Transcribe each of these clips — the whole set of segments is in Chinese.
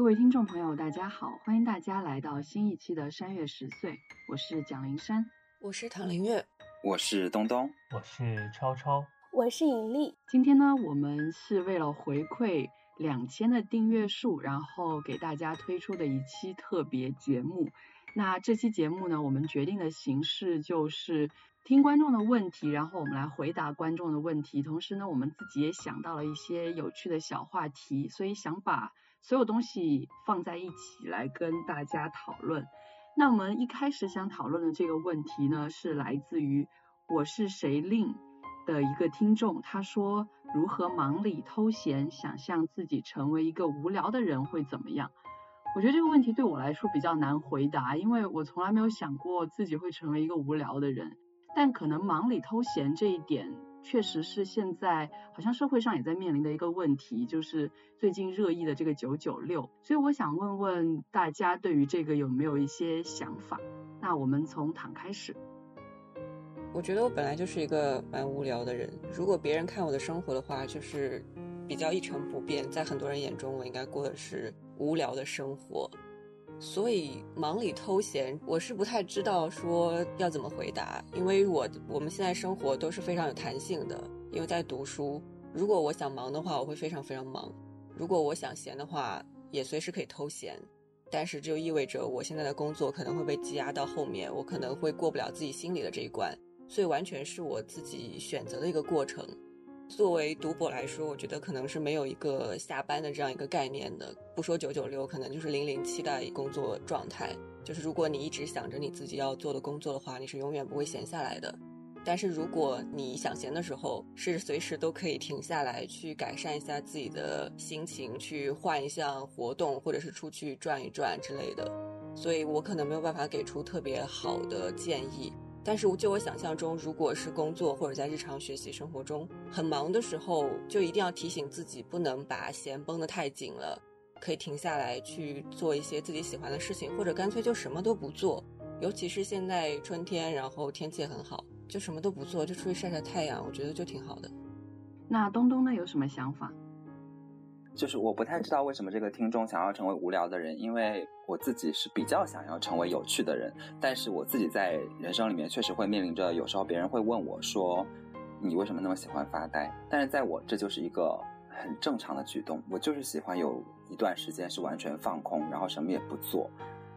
各位听众朋友，大家好，欢迎大家来到新一期的山月十岁，我是蒋灵山，我是唐林月，我是东东，我是超超，我是尹丽。今天呢，我们是为了回馈两千的订阅数，然后给大家推出的一期特别节目。那这期节目呢，我们决定的形式就是听观众的问题，然后我们来回答观众的问题。同时呢，我们自己也想到了一些有趣的小话题，所以想把所有东西放在一起来跟大家讨论。那我们一开始想讨论的这个问题呢，是来自于我是谁令的一个听众，他说如何忙里偷闲，想象自己成为一个无聊的人会怎么样？我觉得这个问题对我来说比较难回答，因为我从来没有想过自己会成为一个无聊的人。但可能忙里偷闲这一点，确实是现在好像社会上也在面临的一个问题，就是最近热议的这个九九六。所以我想问问大家，对于这个有没有一些想法？那我们从躺开始。我觉得我本来就是一个蛮无聊的人，如果别人看我的生活的话，就是比较一成不变，在很多人眼中，我应该过的是。无聊的生活，所以忙里偷闲，我是不太知道说要怎么回答，因为我我们现在生活都是非常有弹性的，因为在读书，如果我想忙的话，我会非常非常忙；如果我想闲的话，也随时可以偷闲。但是这就意味着我现在的工作可能会被积压到后面，我可能会过不了自己心里的这一关，所以完全是我自己选择的一个过程。作为读博来说，我觉得可能是没有一个下班的这样一个概念的。不说九九六，可能就是零零七的工作状态。就是如果你一直想着你自己要做的工作的话，你是永远不会闲下来的。但是如果你想闲的时候，是随时都可以停下来，去改善一下自己的心情，去换一项活动，或者是出去转一转之类的。所以我可能没有办法给出特别好的建议。但是就我想象中，如果是工作或者在日常学习生活中很忙的时候，就一定要提醒自己不能把弦绷得太紧了，可以停下来去做一些自己喜欢的事情，或者干脆就什么都不做。尤其是现在春天，然后天气很好，就什么都不做，就出去晒晒太阳，我觉得就挺好的。那东东呢，有什么想法？就是我不太知道为什么这个听众想要成为无聊的人，因为我自己是比较想要成为有趣的人。但是我自己在人生里面确实会面临着，有时候别人会问我说：“你为什么那么喜欢发呆？”但是在我这就是一个很正常的举动，我就是喜欢有一段时间是完全放空，然后什么也不做，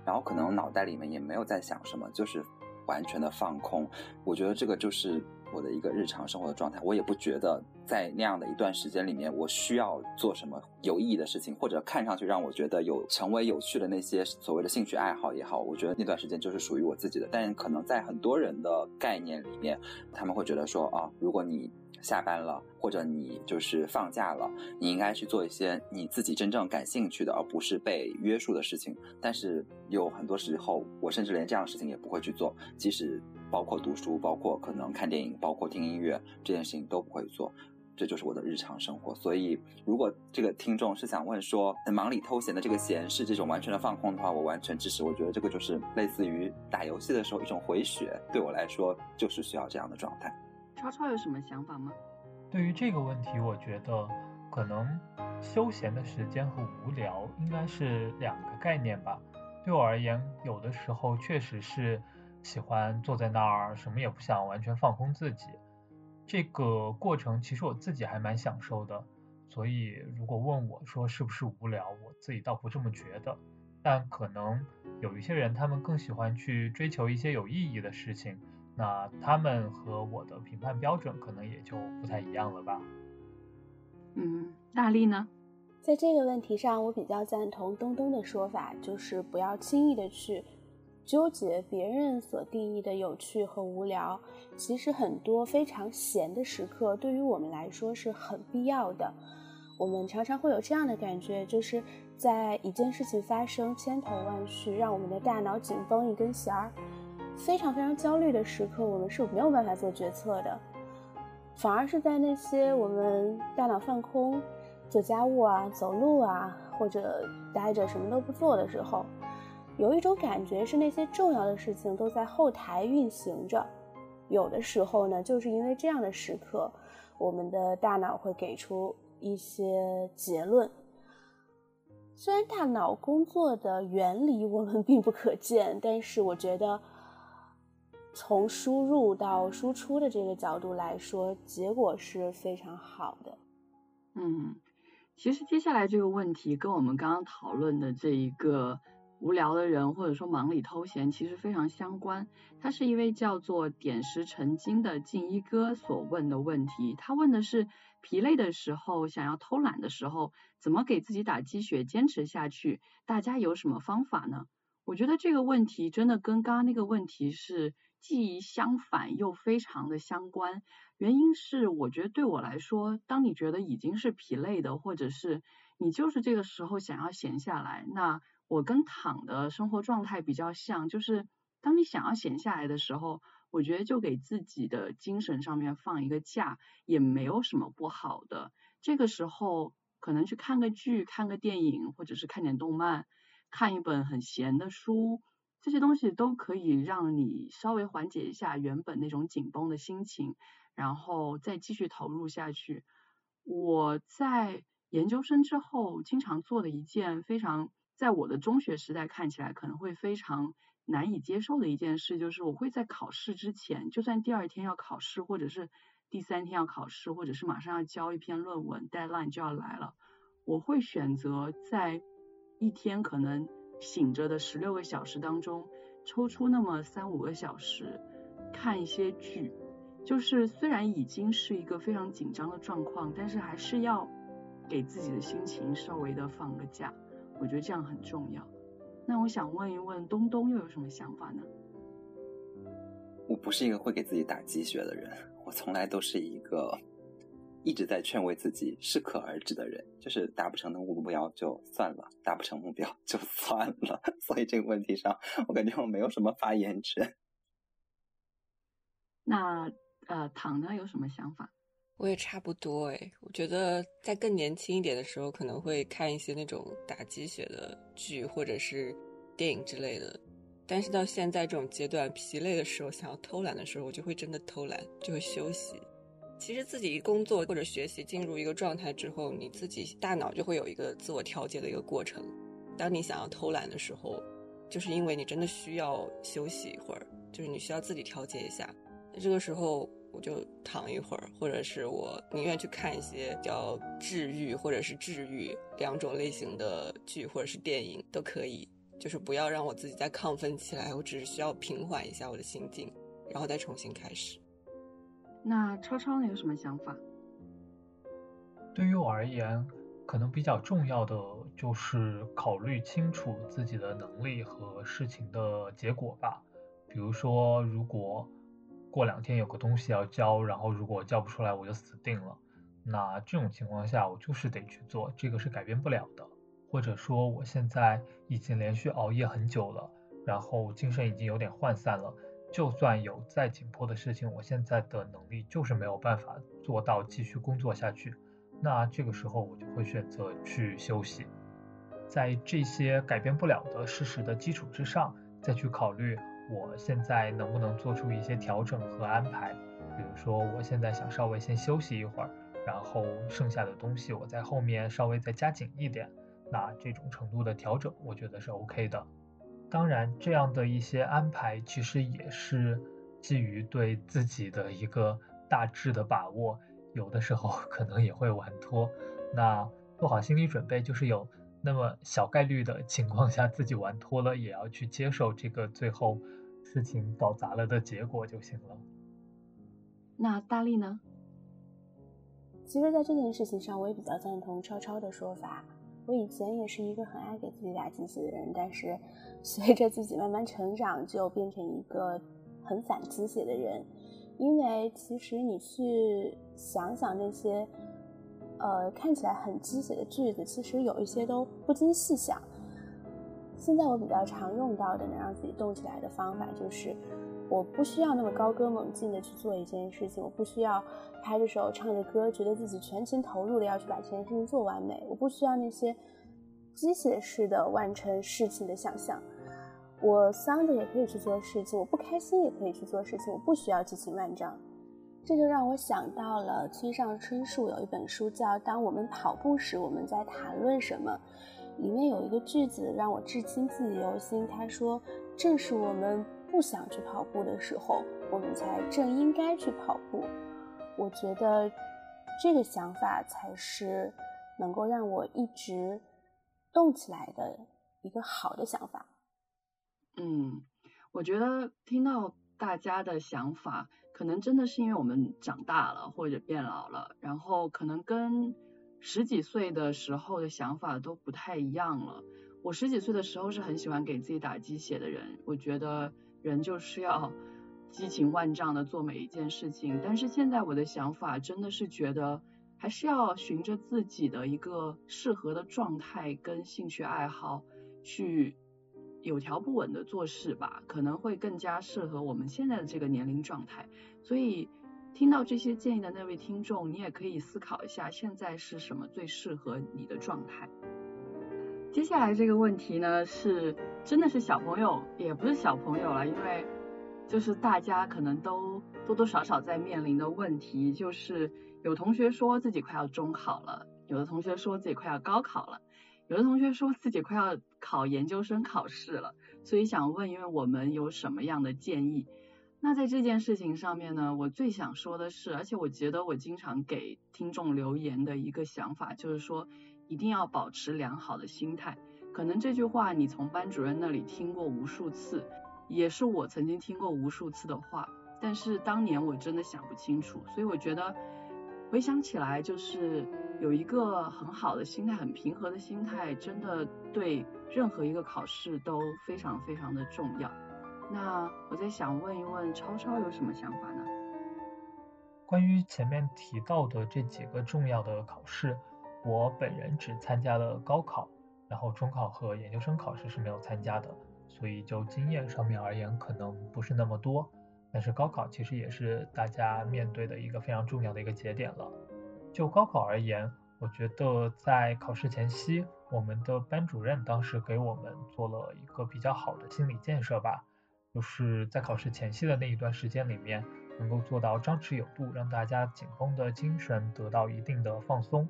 然后可能脑袋里面也没有在想什么，就是完全的放空。我觉得这个就是。我的一个日常生活的状态，我也不觉得在那样的一段时间里面，我需要做什么有意义的事情，或者看上去让我觉得有成为有趣的那些所谓的兴趣爱好也好，我觉得那段时间就是属于我自己的。但可能在很多人的概念里面，他们会觉得说啊，如果你下班了，或者你就是放假了，你应该去做一些你自己真正感兴趣的，而不是被约束的事情。但是有很多时候，我甚至连这样的事情也不会去做，即使。包括读书，包括可能看电影，包括听音乐，这件事情都不会做，这就是我的日常生活。所以，如果这个听众是想问说忙里偷闲的这个闲是这种完全的放空的话，我完全支持。我觉得这个就是类似于打游戏的时候一种回血，对我来说就是需要这样的状态。超超有什么想法吗？对于这个问题，我觉得可能休闲的时间和无聊应该是两个概念吧。对我而言，有的时候确实是。喜欢坐在那儿什么也不想，完全放空自己，这个过程其实我自己还蛮享受的。所以如果问我说是不是无聊，我自己倒不这么觉得。但可能有一些人，他们更喜欢去追求一些有意义的事情，那他们和我的评判标准可能也就不太一样了吧。嗯，大力呢？在这个问题上，我比较赞同东东的说法，就是不要轻易的去。纠结别人所定义的有趣和无聊，其实很多非常闲的时刻对于我们来说是很必要的。我们常常会有这样的感觉，就是在一件事情发生、千头万绪，让我们的大脑紧绷一根弦儿，非常非常焦虑的时刻，我们是没有办法做决策的。反而是在那些我们大脑放空、做家务啊、走路啊，或者待着什么都不做的时候。有一种感觉是那些重要的事情都在后台运行着，有的时候呢，就是因为这样的时刻，我们的大脑会给出一些结论。虽然大脑工作的原理我们并不可见，但是我觉得从输入到输出的这个角度来说，结果是非常好的。嗯，其实接下来这个问题跟我们刚刚讨论的这一个。无聊的人，或者说忙里偷闲，其实非常相关。他是一位叫做点石成金的静一哥所问的问题。他问的是：疲累的时候，想要偷懒的时候，怎么给自己打鸡血，坚持下去？大家有什么方法呢？我觉得这个问题真的跟刚刚那个问题是既相反又非常的相关。原因是，我觉得对我来说，当你觉得已经是疲累的，或者是你就是这个时候想要闲下来，那我跟躺的生活状态比较像，就是当你想要闲下来的时候，我觉得就给自己的精神上面放一个假，也没有什么不好的。这个时候可能去看个剧、看个电影，或者是看点动漫，看一本很闲的书，这些东西都可以让你稍微缓解一下原本那种紧绷的心情，然后再继续投入下去。我在研究生之后经常做的一件非常。在我的中学时代看起来可能会非常难以接受的一件事，就是我会在考试之前，就算第二天要考试，或者是第三天要考试，或者是马上要交一篇论文，deadline 就要来了，我会选择在一天可能醒着的十六个小时当中，抽出那么三五个小时看一些剧，就是虽然已经是一个非常紧张的状况，但是还是要给自己的心情稍微的放个假。我觉得这样很重要。那我想问一问东东又有什么想法呢？我不是一个会给自己打鸡血的人，我从来都是一个一直在劝慰自己适可而止的人。就是达不成的目标就算了，达不成目标 就算了。所以这个问题上，我感觉我没有什么发言权。那呃，唐呢有什么想法？我也差不多哎，我觉得在更年轻一点的时候，可能会看一些那种打鸡血的剧或者是电影之类的。但是到现在这种阶段，疲累的时候，想要偷懒的时候，我就会真的偷懒，就会休息。其实自己工作或者学习进入一个状态之后，你自己大脑就会有一个自我调节的一个过程。当你想要偷懒的时候，就是因为你真的需要休息一会儿，就是你需要自己调节一下。那这个时候。我就躺一会儿，或者是我宁愿去看一些比较治愈或者是治愈两种类型的剧或者是电影都可以，就是不要让我自己再亢奋起来，我只是需要平缓一下我的心境，然后再重新开始。那超超你有什么想法？对于我而言，可能比较重要的就是考虑清楚自己的能力和事情的结果吧。比如说，如果过两天有个东西要交，然后如果交不出来，我就死定了。那这种情况下，我就是得去做，这个是改变不了的。或者说，我现在已经连续熬夜很久了，然后精神已经有点涣散了。就算有再紧迫的事情，我现在的能力就是没有办法做到继续工作下去。那这个时候，我就会选择去休息。在这些改变不了的事实的基础之上，再去考虑。我现在能不能做出一些调整和安排？比如说，我现在想稍微先休息一会儿，然后剩下的东西我在后面稍微再加紧一点。那这种程度的调整，我觉得是 OK 的。当然，这样的一些安排其实也是基于对自己的一个大致的把握，有的时候 可能也会晚拖。那做好心理准备，就是有。那么小概率的情况下，自己玩脱了，也要去接受这个最后事情搞砸了的结果就行了。那大力呢？其实，在这件事情上，我也比较赞同超超的说法。我以前也是一个很爱给自己打鸡血的人，但是 随着自己慢慢成长，就变成一个很反鸡血的人。因为其实你去想想那些，呃，看起来很鸡血的句子，其实有一些都不经细想。现在我比较常用到的能让自己动起来的方法，就是我不需要那么高歌猛进的去做一件事情，我不需要拍着手唱着歌，觉得自己全情投入的要去把这件事情做完美，我不需要那些机械式的完成事情的想象。我丧着也可以去做事情，我不开心也可以去做事情，我不需要激情万丈。这就让我想到了村上春树有一本书叫《当我们跑步时我们在谈论什么》。里面有一个句子让我至今记忆犹新。他说：“正是我们不想去跑步的时候，我们才正应该去跑步。”我觉得这个想法才是能够让我一直动起来的一个好的想法。嗯，我觉得听到大家的想法，可能真的是因为我们长大了或者变老了，然后可能跟。十几岁的时候的想法都不太一样了。我十几岁的时候是很喜欢给自己打鸡血的人，我觉得人就是要激情万丈的做每一件事情。但是现在我的想法真的是觉得，还是要循着自己的一个适合的状态跟兴趣爱好去有条不紊的做事吧，可能会更加适合我们现在的这个年龄状态。所以。听到这些建议的那位听众，你也可以思考一下，现在是什么最适合你的状态。接下来这个问题呢，是真的是小朋友，也不是小朋友了，因为就是大家可能都多多少少在面临的问题，就是有同学说自己快要中考了，有的同学说自己快要高考了，有的同学说自己快要考研究生考试了，所以想问，因为我们有什么样的建议？那在这件事情上面呢，我最想说的是，而且我觉得我经常给听众留言的一个想法，就是说一定要保持良好的心态。可能这句话你从班主任那里听过无数次，也是我曾经听过无数次的话，但是当年我真的想不清楚，所以我觉得回想起来，就是有一个很好的心态，很平和的心态，真的对任何一个考试都非常非常的重要。那我在想问一问超超有什么想法呢？关于前面提到的这几个重要的考试，我本人只参加了高考，然后中考和研究生考试是没有参加的，所以就经验上面而言可能不是那么多。但是高考其实也是大家面对的一个非常重要的一个节点了。就高考而言，我觉得在考试前夕，我们的班主任当时给我们做了一个比较好的心理建设吧。就是在考试前夕的那一段时间里面，能够做到张弛有度，让大家紧绷的精神得到一定的放松。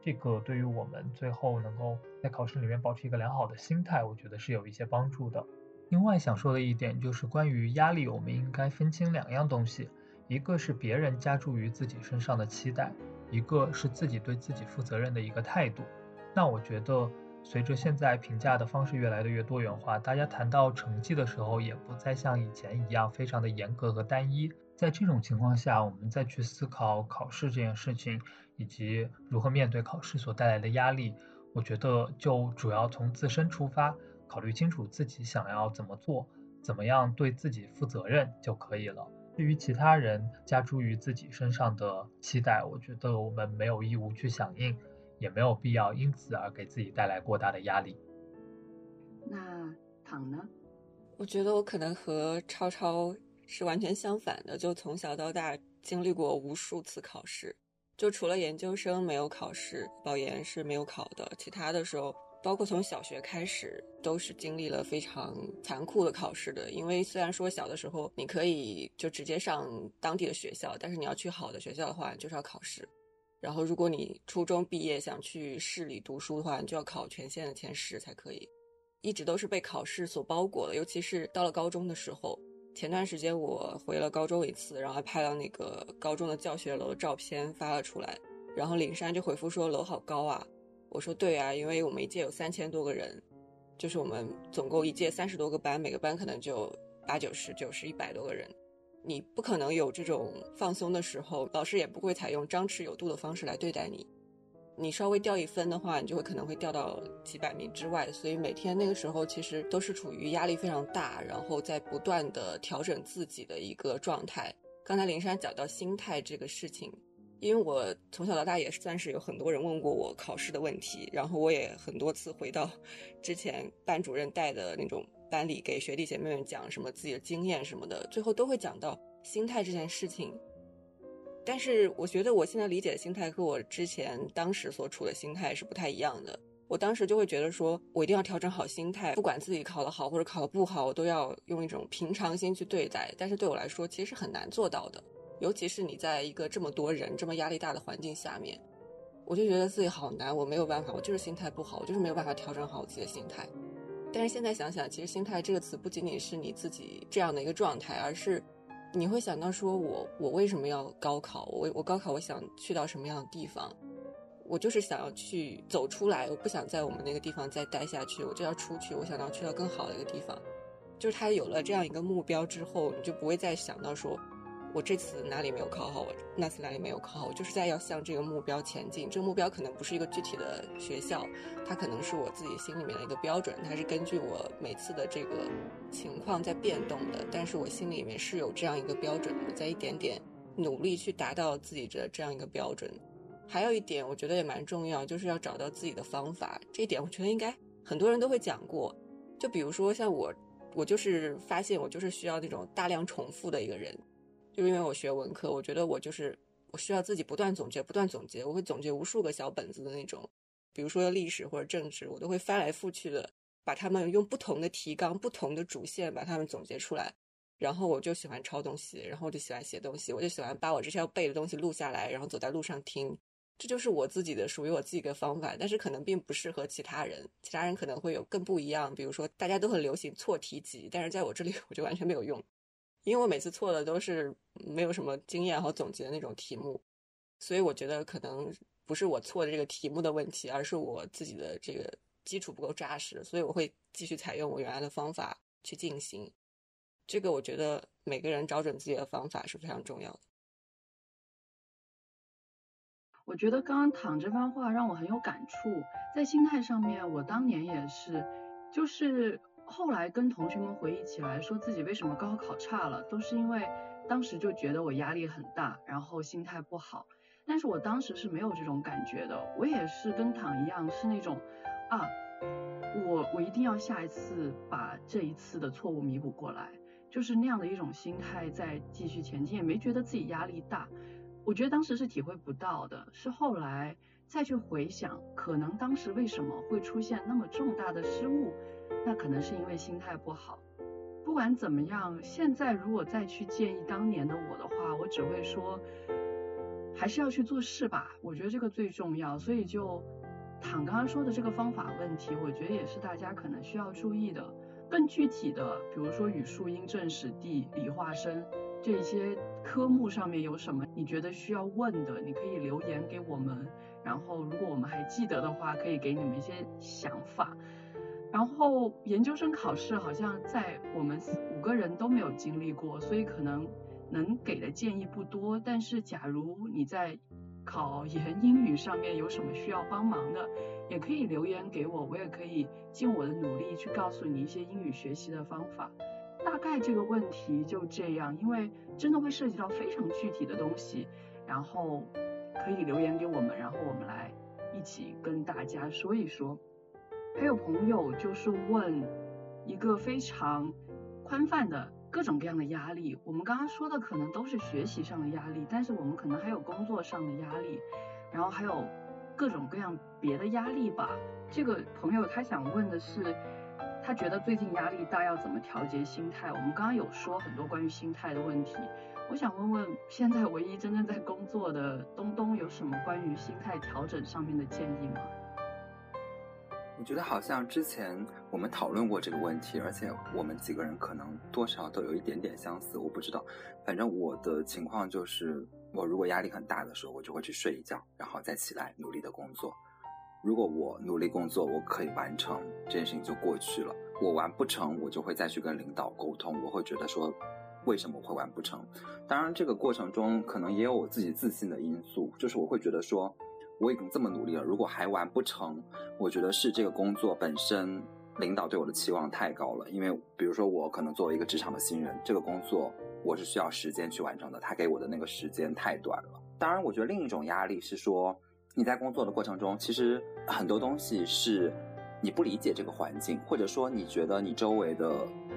这个对于我们最后能够在考试里面保持一个良好的心态，我觉得是有一些帮助的。另外想说的一点就是关于压力，我们应该分清两样东西，一个是别人加注于自己身上的期待，一个是自己对自己负责任的一个态度。那我觉得。随着现在评价的方式越来的越多元化，大家谈到成绩的时候，也不再像以前一样非常的严格和单一。在这种情况下，我们再去思考考试这件事情，以及如何面对考试所带来的压力，我觉得就主要从自身出发，考虑清楚自己想要怎么做，怎么样对自己负责任就可以了。对于其他人加诸于自己身上的期待，我觉得我们没有义务去响应。也没有必要因此而给自己带来过大的压力。那躺呢？我觉得我可能和超超是完全相反的，就从小到大经历过无数次考试，就除了研究生没有考试，保研是没有考的，其他的时候，包括从小学开始，都是经历了非常残酷的考试的。因为虽然说小的时候你可以就直接上当地的学校，但是你要去好的学校的话，就是要考试。然后，如果你初中毕业想去市里读书的话，你就要考全县的前十才可以。一直都是被考试所包裹的，尤其是到了高中的时候。前段时间我回了高中一次，然后还拍了那个高中的教学楼的照片发了出来。然后林珊就回复说楼好高啊，我说对啊，因为我们一届有三千多个人，就是我们总共一届三十多个班，每个班可能就八九十、九十、一百多个人。你不可能有这种放松的时候，老师也不会采用张弛有度的方式来对待你。你稍微掉一分的话，你就会可能会掉到几百名之外。所以每天那个时候其实都是处于压力非常大，然后在不断的调整自己的一个状态。刚才林珊讲到心态这个事情，因为我从小到大也算是有很多人问过我考试的问题，然后我也很多次回到 之前班主任带的那种班里给学弟姐妹们讲什么自己的经验什么的，最后都会讲到心态这件事情。但是我觉得我现在理解的心态和我之前当时所处的心态是不太一样的。我当时就会觉得说，我一定要调整好心态，不管自己考得好或者考得不好，我都要用一种平常心去对待。但是对我来说，其实是很难做到的，尤其是你在一个这么多人、这么压力大的环境下面，我就觉得自己好难，我没有办法，我就是心态不好，我就是没有办法调整好我自己的心态。但是现在想想，其实“心态”这个词不仅仅是你自己这样的一个状态，而是。你会想到说，我我为什么要高考？我我高考，我想去到什么样的地方？我就是想要去走出来，我不想在我们那个地方再待下去，我就要出去，我想要去到更好的一个地方。就是他有了这样一个目标之后，你就不会再想到说。我这次哪里没有考好？我那次哪里没有考好？我就是在要向这个目标前进。这个目标可能不是一个具体的学校，它可能是我自己心里面的一个标准。它是根据我每次的这个情况在变动的，但是我心里面是有这样一个标准的，在一点点努力去达到自己的这样一个标准。还有一点，我觉得也蛮重要，就是要找到自己的方法。这一点我觉得应该很多人都会讲过。就比如说像我，我就是发现我就是需要那种大量重复的一个人。就因为我学文科，我觉得我就是我需要自己不断总结，不断总结。我会总结无数个小本子的那种，比如说历史或者政治，我都会翻来覆去的把它们用不同的提纲、不同的主线把它们总结出来。然后我就喜欢抄东西，然后我就喜欢写东西，我就喜欢把我之前要背的东西录下来，然后走在路上听。这就是我自己的属于我自己的方法，但是可能并不适合其他人。其他人可能会有更不一样，比如说大家都很流行错题集，但是在我这里 我就完全没有用。因为我每次错的都是没有什么经验和总结的那种题目，所以我觉得可能不是我错的这个题目的问题，而是我自己的这个基础不够扎实，所以我会继续采用我原来的方法去进行。这个我觉得每个人找准自己的方法是非常重要的。我觉得刚刚躺这番话让我很有感触，在心态上面，我当年也是，就是。后来跟同学们回忆起来，说自己为什么高考差了，都是因为当时就觉得我压力很大，然后心态不好。但是我当时是没有这种感觉的，我也是跟躺一样，是那种啊，我我一定要下一次把这一次的错误弥补过来，就是那样的一种心态在继续前进，也没觉得自己压力大。我觉得当时是体会不到的，是后来再去回想，可能当时为什么会出现那么重大的失误。那可能是因为心态不好。不管怎么样，现在如果再去建议当年的我的话，我只会说，还是要去做事吧。我觉得这个最重要。所以就躺刚刚说的这个方法问题，我觉得也是大家可能需要注意的。更具体的，比如说语数英政史地理化生这些科目上面有什么你觉得需要问的，你可以留言给我们。然后如果我们还记得的话，可以给你们一些想法。然后研究生考试好像在我们五个人都没有经历过，所以可能能给的建议不多。但是假如你在考研英语上面有什么需要帮忙的，也可以留言给我，我也可以尽我的努力去告诉你一些英语学习的方法。大概这个问题就这样，因为真的会涉及到非常具体的东西，然后可以留言给我们，然后我们来一起跟大家说一说。还有朋友就是问一个非常宽泛的各种各样的压力，我们刚刚说的可能都是学习上的压力，但是我们可能还有工作上的压力，然后还有各种各样别的压力吧。这个朋友他想问的是，他觉得最近压力大，要怎么调节心态？我们刚刚有说很多关于心态的问题，我想问问现在唯一真正在工作的东东有什么关于心态调整上面的建议吗？我觉得好像之前我们讨论过这个问题，而且我们几个人可能多少都有一点点相似。我不知道，反正我的情况就是，我如果压力很大的时候，我就会去睡一觉，然后再起来努力的工作。如果我努力工作，我可以完成这件事情就过去了。我完不成，我就会再去跟领导沟通。我会觉得说，为什么会完不成？当然，这个过程中可能也有我自己自信的因素，就是我会觉得说。我已经这么努力了，如果还完不成，我觉得是这个工作本身领导对我的期望太高了。因为比如说我可能作为一个职场的新人，这个工作我是需要时间去完成的，他给我的那个时间太短了。当然，我觉得另一种压力是说你在工作的过程中，其实很多东西是你不理解这个环境，或者说你觉得你周围的。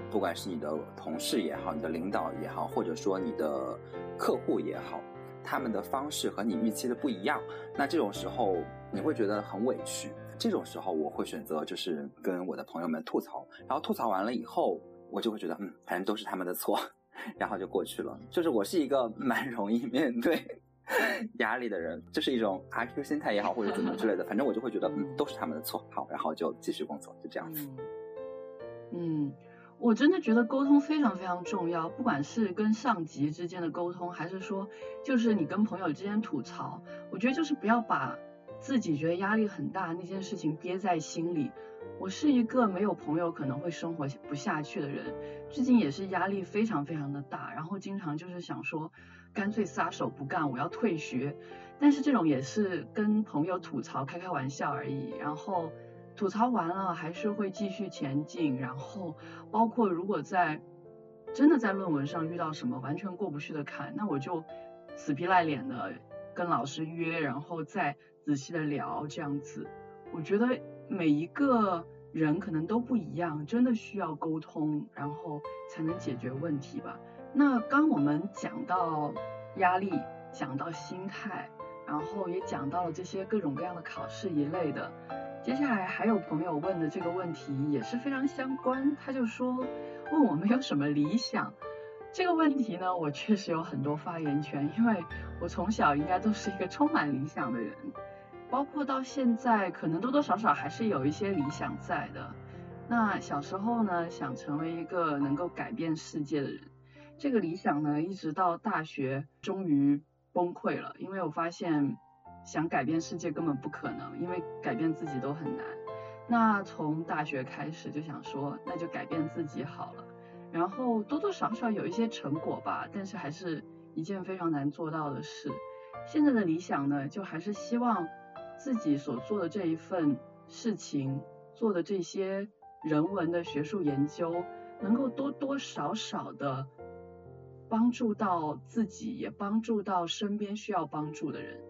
不管是你的同事也好，你的领导也好，或者说你的客户也好，他们的方式和你预期的不一样，那这种时候你会觉得很委屈。这种时候我会选择就是跟我的朋友们吐槽，然后吐槽完了以后，我就会觉得嗯，反正都是他们的错，然后就过去了。就是我是一个蛮容易面对 压力的人，这是一种阿 Q 心态也好，或者怎么之类的，反正我就会觉得嗯，都是他们的错，好，然后就继续工作，就这样子。嗯。我真的觉得沟通非常非常重要，不管是跟上级之间的沟通，还是说就是你跟朋友之间吐槽，我觉得就是不要把自己觉得压力很大那件事情憋在心里。我是一个没有朋友可能会生活不下去的人，最近也是压力非常非常的大，然后经常就是想说干脆撒手不干，我要退学。但是这种也是跟朋友吐槽开开玩笑而已，然后。吐槽完了还是会继续前进，然后包括如果在真的在论文上遇到什么完全过不去的坎，那我就死皮赖脸的跟老师约，然后再仔细的聊这样子。我觉得每一个人可能都不一样，真的需要沟通，然后才能解决问题吧。那刚我们讲到压力，讲到心态，然后也讲到了这些各种各样的考试一类的。接下来还有朋友问的这个问题也是非常相关，他就说问我没有什么理想。这个问题呢，我确实有很多发言权，因为我从小应该都是一个充满理想的人，包括到现在，可能多多少少还是有一些理想在的。那小时候呢，想成为一个能够改变世界的人，这个理想呢，一直到大学终于崩溃了，因为我发现。想改变世界根本不可能，因为改变自己都很难。那从大学开始就想说，那就改变自己好了。然后多多少少有一些成果吧，但是还是一件非常难做到的事。现在的理想呢，就还是希望自己所做的这一份事情，做的这些人文的学术研究，能够多多少少的帮助到自己，也帮助到身边需要帮助的人。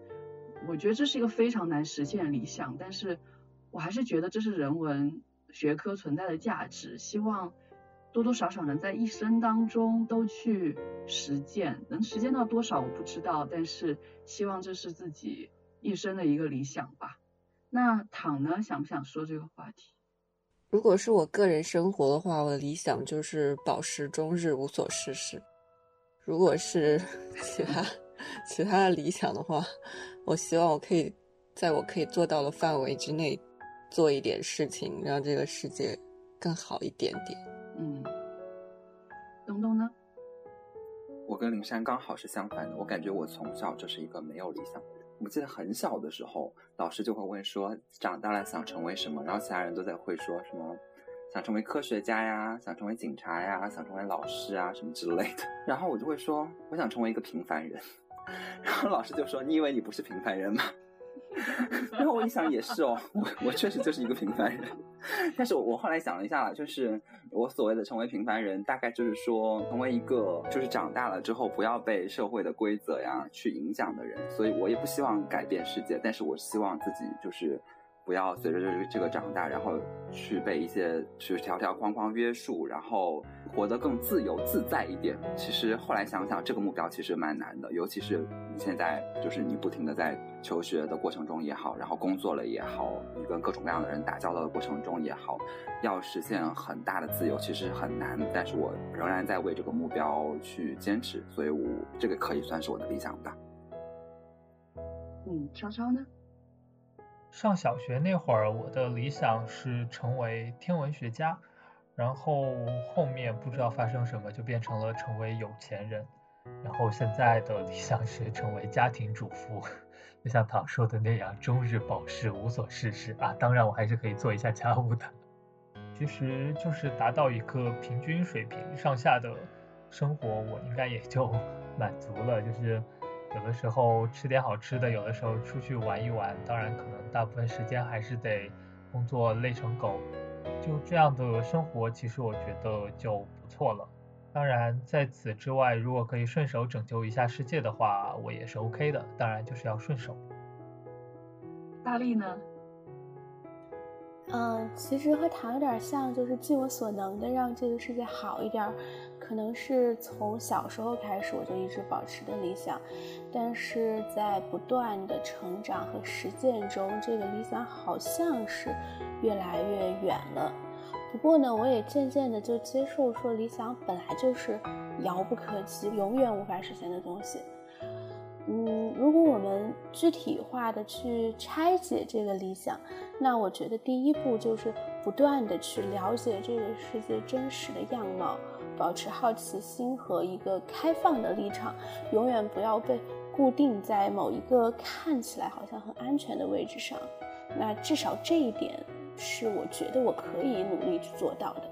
我觉得这是一个非常难实现的理想，但是我还是觉得这是人文学科存在的价值，希望多多少少能在一生当中都去实践，能实践到多少我不知道，但是希望这是自己一生的一个理想吧。那躺呢，想不想说这个话题？如果是我个人生活的话，我的理想就是保持终日无所事事。如果是 其他其他的理想的话。我希望我可以在我可以做到的范围之内做一点事情，让这个世界更好一点点。嗯，东东呢？我跟灵山刚好是相反的。我感觉我从小就是一个没有理想的人。我记得很小的时候，老师就会问说：“长大了想成为什么？”然后其他人都在会说什么想成为科学家呀，想成为警察呀，想成为老师啊什么之类的。然后我就会说：“我想成为一个平凡人。” 然后老师就说：“你以为你不是平凡人吗？” 然后我一想也是哦，我我确实就是一个平凡人。但是我我后来想了一下，就是我所谓的成为平凡人，大概就是说成为一个就是长大了之后不要被社会的规则呀去影响的人。所以我也不希望改变世界，但是我希望自己就是。不要随着这个这个长大，然后去被一些去条条框框约束，然后活得更自由自在一点。其实后来想想，这个目标其实蛮难的，尤其是你现在就是你不停的在求学的过程中也好，然后工作了也好，你跟各种各样的人打交道的过程中也好，要实现很大的自由其实很难。但是我仍然在为这个目标去坚持，所以我这个可以算是我的理想吧。嗯，超超呢？上小学那会儿，我的理想是成为天文学家，然后后面不知道发生什么，就变成了成为有钱人。然后现在的理想是成为家庭主妇，就像唐说的那样，终日保持无所事事啊。当然，我还是可以做一下家务的。其实就是达到一个平均水平上下的生活，我应该也就 满足了。就是有的时候吃点好吃的，有的时候出去玩一玩。当然，可能大部分时间还是得工作累成狗。就这样的生活，其实我觉得就不错了。当然，在此之外，如果可以顺手拯救一下世界的话，我也是 OK 的。当然，就是要顺手。大力呢？嗯，其实和糖有点像，就是尽我所能的让这个世界好一点。可能是从小时候开始，我就一直保持的理想，但是在不断的成长和实践中，这个理想好像是越来越远了。不过呢，我也渐渐的就接受说，理想本来就是遥不可及、永远无法实现的东西。嗯，如果我们具体化的去拆解这个理想，那我觉得第一步就是不断的去了解这个世界真实的样貌，保持好奇心和一个开放的立场，永远不要被固定在某一个看起来好像很安全的位置上。那至少这一点。是我觉得我可以努力去做到的。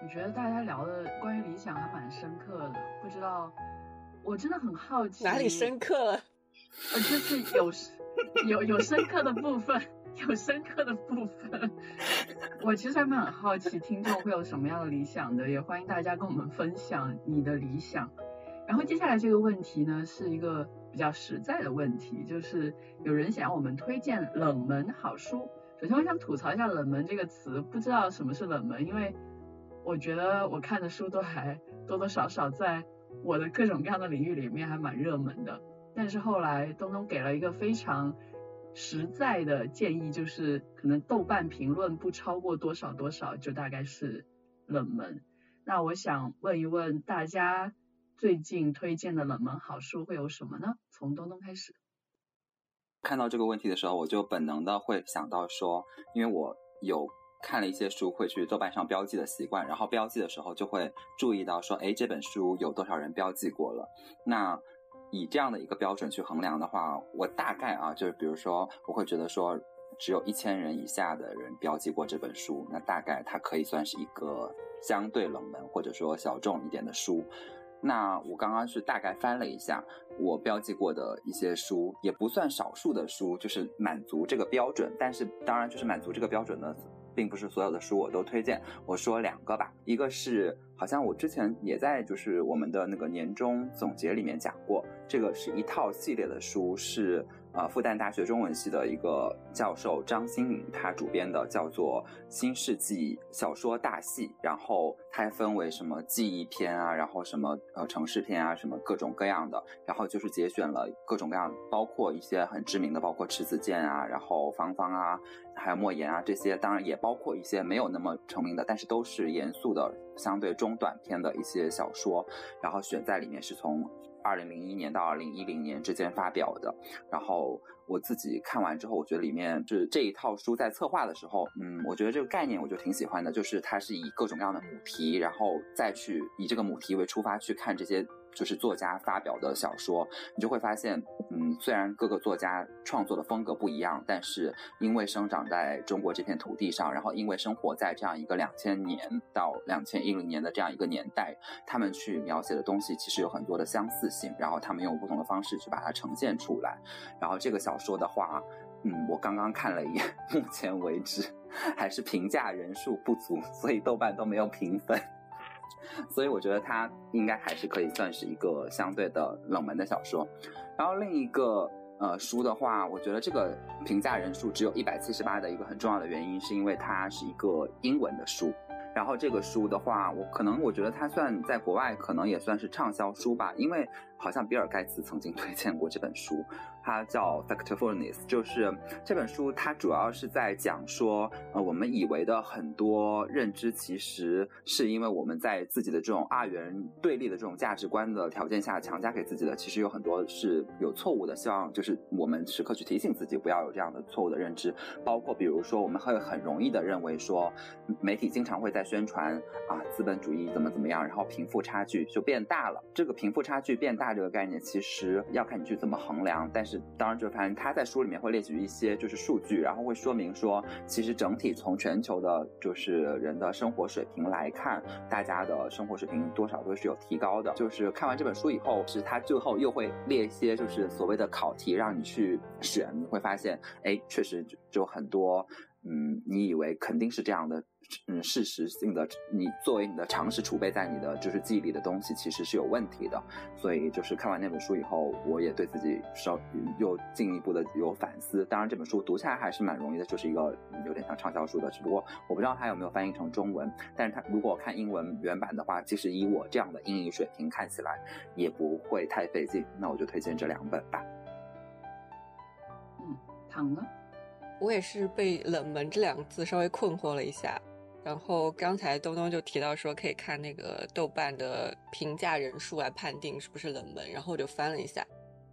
我觉得大家聊的关于理想还蛮深刻的，不知道，我真的很好奇哪里深刻了？呃，就是有有有深刻的部分，有深刻的部分。我其实还蛮好奇听众会有什么样的理想的，也欢迎大家跟我们分享你的理想。然后接下来这个问题呢，是一个比较实在的问题，就是有人想要我们推荐冷门好书。首先，我想吐槽一下“冷门”这个词，不知道什么是冷门，因为我觉得我看的书都还多多少少在我的各种各样的领域里面还蛮热门的。但是后来东东给了一个非常实在的建议，就是可能豆瓣评论不超过多少多少，就大概是冷门。那我想问一问大家，最近推荐的冷门好书会有什么呢？从东东开始。看到这个问题的时候，我就本能的会想到说，因为我有看了一些书，会去豆瓣上标记的习惯，然后标记的时候就会注意到说，哎，这本书有多少人标记过了？那以这样的一个标准去衡量的话，我大概啊，就是比如说，我会觉得说，只有一千人以下的人标记过这本书，那大概它可以算是一个相对冷门或者说小众一点的书。那我刚刚是大概翻了一下我标记过的一些书，也不算少数的书，就是满足这个标准。但是当然，就是满足这个标准的，并不是所有的书我都推荐。我说两个吧，一个是好像我之前也在就是我们的那个年终总结里面讲过，这个是一套系列的书是。啊，复旦大学中文系的一个教授张新颖，他主编的叫做《新世纪小说大系》，然后它分为什么记忆篇啊，然后什么呃城市篇啊，什么各种各样的，然后就是节选了各种各样，包括一些很知名的，包括迟子建啊，然后芳芳啊，还有莫言啊这些，当然也包括一些没有那么成名的，但是都是严肃的、相对中短篇的一些小说，然后选在里面是从。二零零一年到二零一零年之间发表的，然后我自己看完之后，我觉得里面就是这一套书在策划的时候，嗯，我觉得这个概念我就挺喜欢的，就是它是以各种各样的母题，然后再去以这个母题为出发去看这些。就是作家发表的小说，你就会发现，嗯，虽然各个作家创作的风格不一样，但是因为生长在中国这片土地上，然后因为生活在这样一个两千年到两千一零年的这样一个年代，他们去描写的东西其实有很多的相似性，然后他们用不同的方式去把它呈现出来。然后这个小说的话，嗯，我刚刚看了一眼，目前为止还是评价人数不足，所以豆瓣都没有评分。所以我觉得它应该还是可以算是一个相对的冷门的小说。然后另一个呃书的话，我觉得这个评价人数只有一百七十八的一个很重要的原因，是因为它是一个英文的书。然后这个书的话，我可能我觉得它算在国外可能也算是畅销书吧，因为好像比尔盖茨曾经推荐过这本书。它叫《factorfulness》，就是这本书，它主要是在讲说，呃，我们以为的很多认知，其实是因为我们在自己的这种二元对立的这种价值观的条件下强加给自己的，其实有很多是有错误的。希望就是我们时刻去提醒自己，不要有这样的错误的认知。包括比如说，我们会很容易的认为说，媒体经常会在宣传啊，资本主义怎么怎么样，然后贫富差距就变大了。这个贫富差距变大。大这个概念，其实要看你去怎么衡量。但是当然就发现他在书里面会列举一些就是数据，然后会说明说，其实整体从全球的就是人的生活水平来看，大家的生活水平多少都是有提高的。就是看完这本书以后，是他最后又会列一些就是所谓的考题让你去选，你会发现，哎，确实就很多。嗯，你以为肯定是这样的，嗯，事实性的，你作为你的常识储备在你的就是记忆里的东西，其实是有问题的。所以就是看完那本书以后，我也对自己稍又进一步的有反思。当然，这本书读起来还是蛮容易的，就是一个有点像畅销书的。只不过我不知道它有没有翻译成中文，但是它如果看英文原版的话，其实以我这样的英语水平看起来也不会太费劲。那我就推荐这两本吧。嗯，躺呢？我也是被“冷门”这两个字稍微困惑了一下，然后刚才东东就提到说可以看那个豆瓣的评价人数来判定是不是冷门，然后我就翻了一下，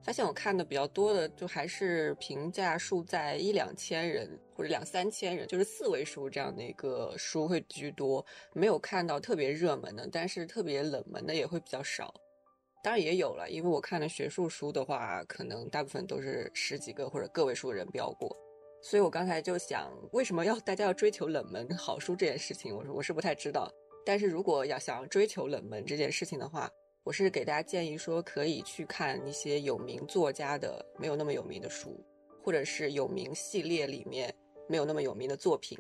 发现我看的比较多的就还是评价数在一两千人或者两三千人，就是四位数这样的一个书会居多，没有看到特别热门的，但是特别冷门的也会比较少。当然也有了，因为我看的学术书的话，可能大部分都是十几个或者个位数人标过。所以我刚才就想，为什么要 大家要追求冷门好书这件事情？我说我是不太知道。但是如果要想要追求冷门这件事情的话，我是给大家建议说，可以去看一些有名作家的没有那么有名的书，或者是有名系列里面没有那么有名的作品。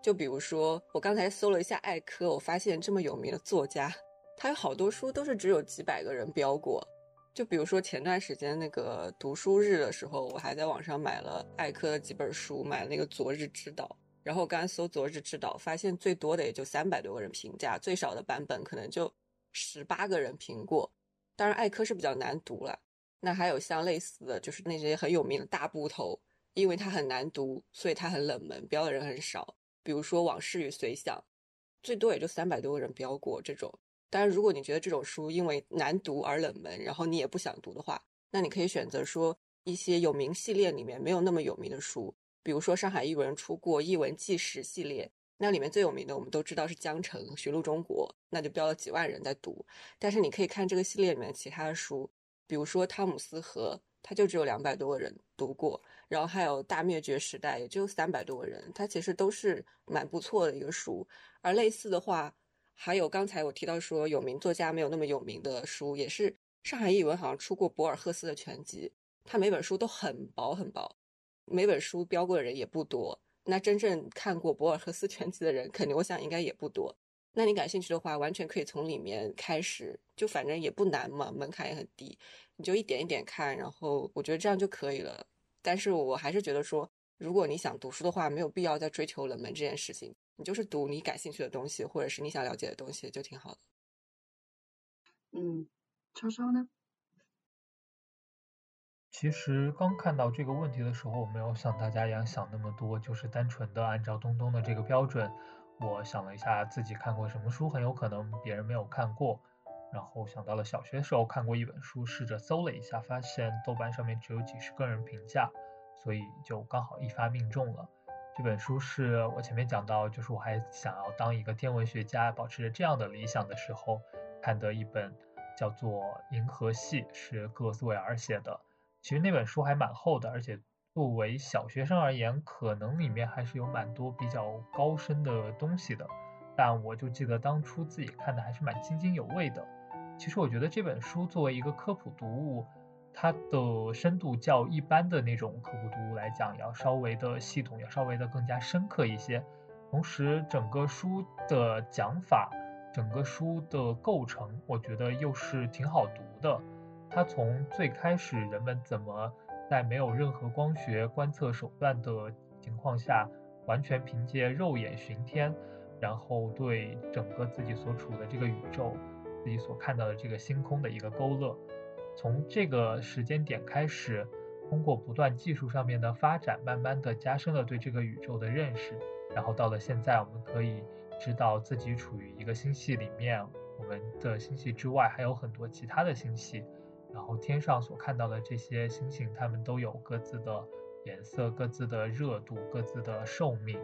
就比如说，我刚才搜了一下艾科，我发现这么有名的作家，他有好多书都是只有几百个人标过。就比如说前段时间那个读书日的时候，我还在网上买了艾科的几本书，买了那个《昨日之岛》，然后我刚搜《昨日之岛》，发现最多的也就三百多个人评价，最少的版本可能就十八个人评过。当然，艾科是比较难读了。那还有像类似的就是那些很有名的大部头，因为它很难读，所以它很冷门，标的人很少。比如说《往事与随想》，最多也就三百多个人标过这种。当然，如果你觉得这种书因为难读而冷门，然后你也不想读的话，那你可以选择说一些有名系列里面没有那么有名的书，比如说上海译文出过《译文纪实》系列，那里面最有名的我们都知道是江城寻路中国，那就标了几万人在读。但是你可以看这个系列里面其他的书，比如说《汤姆斯河》，它就只有两百多个人读过，然后还有《大灭绝时代》，也就三百多个人，它其实都是蛮不错的一个书。而类似的话。还有刚才我提到说有名作家没有那么有名的书，也是上海译文好像出过博尔赫斯的全集，他每本书都很薄很薄，每本书标过的人也不多。那真正看过博尔赫斯全集的人，肯定我想应该也不多。那你感兴趣的话，完全可以从里面开始，就反正也不难嘛，门槛也很低，你就一点一点看，然后我觉得这样就可以了。但是我还是觉得说，如果你想读书的话，没有必要再追求冷门这件事情。你就是读你感兴趣的东西，或者是你想了解的东西，就挺好的。嗯，超超呢？其实刚看到这个问题的时候，我没有像大家一样想那么多，就是单纯的按照东东的这个标准，我想了一下自己看过什么书，很有可能别人没有看过，然后想到了小学时候看过一本书，试着搜了一下，发现豆瓣上面只有几十个人评价，所以就刚好一发命中了。这本书是我前面讲到，就是我还想要当一个天文学家，保持着这样的理想的时候看的一本，叫做《银河系》，是克罗斯韦尔写的。其实那本书还蛮厚的，而且作为小学生而言，可能里面还是有蛮多比较高深的东西的。但我就记得当初自己看的还是蛮津津有味的。其实我觉得这本书作为一个科普读物。它的深度较一般的那种科普读物来讲，要稍微的系统，要稍微的更加深刻一些。同时，整个书的讲法，整个书的构成，我觉得又是挺好读的。它从最开始人们怎么在没有任何光学观测手段的情况下，完全凭借肉眼寻天，然后对整个自己所处的这个宇宙，自己所看到的这个星空的一个勾勒。从这个时间点开始，通过不断技术上面的发展，慢慢的加深了对这个宇宙的认识。然后到了现在，我们可以知道自己处于一个星系里面，我们的星系之外还有很多其他的星系。然后天上所看到的这些星星，它们都有各自的颜色、各自的热度、各自的寿命。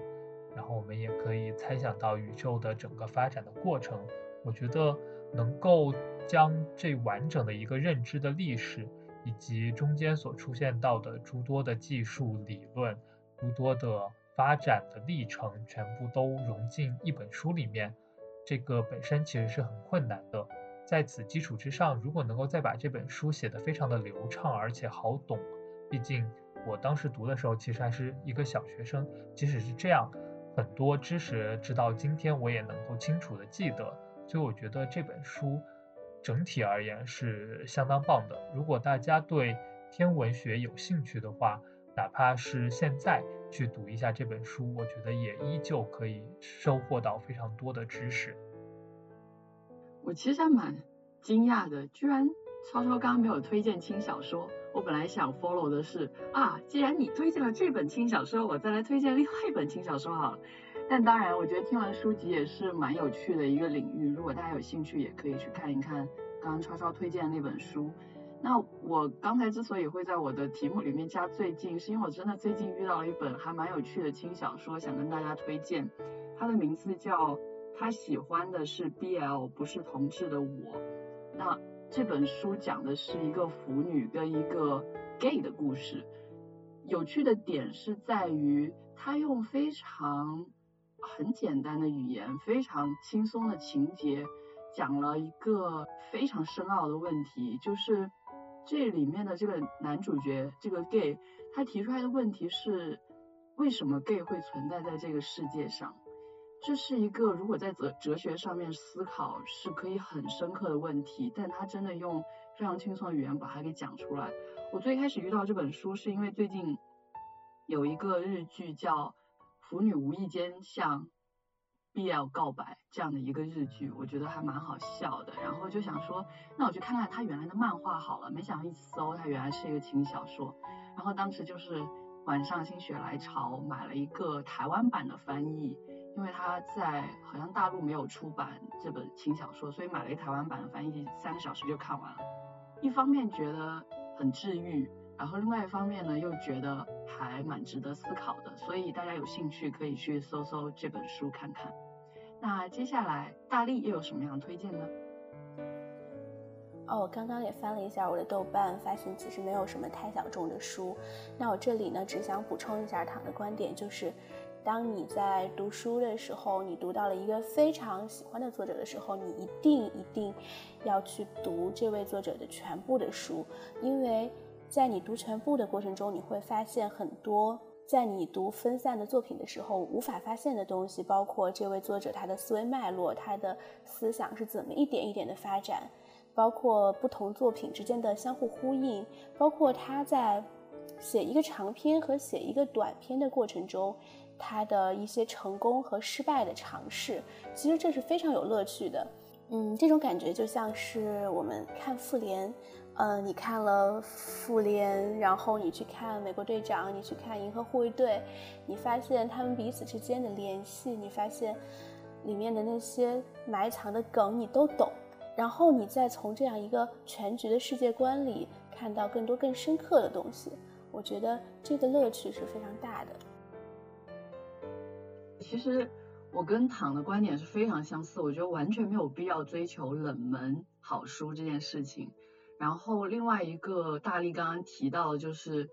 然后我们也可以猜想到宇宙的整个发展的过程。我觉得能够将这完整的一个认知的历史，以及中间所出现到的诸多的技术理论、诸多的发展的历程，全部都融进一本书里面，这个本身其实是很困难的。在此基础之上，如果能够再把这本书写得非常的流畅而且好懂，毕竟我当时读的时候其实还是一个小学生，即使是这样，很多知识直到今天我也能够清楚的记得。所以我觉得这本书整体而言是相当棒的。如果大家对天文学有兴趣的话，哪怕是现在去读一下这本书，我觉得也依旧可以收获到非常多的知识。我其实还蛮惊讶的，居然超超刚刚没有推荐轻小说。我本来想 follow 的是啊，既然你推荐了这本轻小说，我再来推荐另外一本轻小说好了。但当然，我觉得听完书籍也是蛮有趣的一个领域。如果大家有兴趣，也可以去看一看刚刚超超推荐的那本书。那我刚才之所以会在我的题目里面加最近，是因为我真的最近遇到了一本还蛮有趣的轻小说，想跟大家推荐。它的名字叫。他喜欢的是 BL，不是同志的我。那这本书讲的是一个腐女跟一个 gay 的故事。有趣的点是在于，他用非常很简单的语言，非常轻松的情节，讲了一个非常深奥的问题，就是这里面的这个男主角这个 gay，他提出来的问题是，为什么 gay 会存在在这个世界上？这是一个如果在哲哲学上面思考是可以很深刻的问题，但他真的用非常轻松的语言把它给讲出来。我最开始遇到这本书是因为最近有一个日剧叫《腐女无意间向 BL 告白》这样的一个日剧，我觉得还蛮好笑的，然后就想说，那我去看看他原来的漫画好了。没想到一搜，它原来是一个轻小说，然后当时就是晚上心血来潮买了一个台湾版的翻译。因为他在好像大陆没有出版这本轻小说，所以买了一个台湾版的翻译，三个小时就看完了。一方面觉得很治愈，然后另外一方面呢又觉得还蛮值得思考的，所以大家有兴趣可以去搜搜这本书看看。那接下来大力又有什么样的推荐呢？哦，我刚刚也翻了一下我的豆瓣，发现其实没有什么太小众的书。那我这里呢只想补充一下唐的观点，就是。当你在读书的时候，你读到了一个非常喜欢的作者的时候，你一定一定要去读这位作者的全部的书，因为在你读全部的过程中，你会发现很多在你读分散的作品的时候无法发现的东西，包括这位作者他的思维脉络，他的思想是怎么一点一点的发展，包括不同作品之间的相互呼应，包括他在写一个长篇和写一个短篇的过程中。他的一些成功和失败的尝试，其实这是非常有乐趣的。嗯，这种感觉就像是我们看复联，嗯，你看了复联，然后你去看美国队长，你去看银河护卫队，你发现他们彼此之间的联系，你发现里面的那些埋藏的梗你都懂，然后你再从这样一个全局的世界观里看到更多更深刻的东西，我觉得这个乐趣是非常大的。其实我跟唐的观点是非常相似，我觉得完全没有必要追求冷门好书这件事情。然后另外一个大力刚刚提到，就是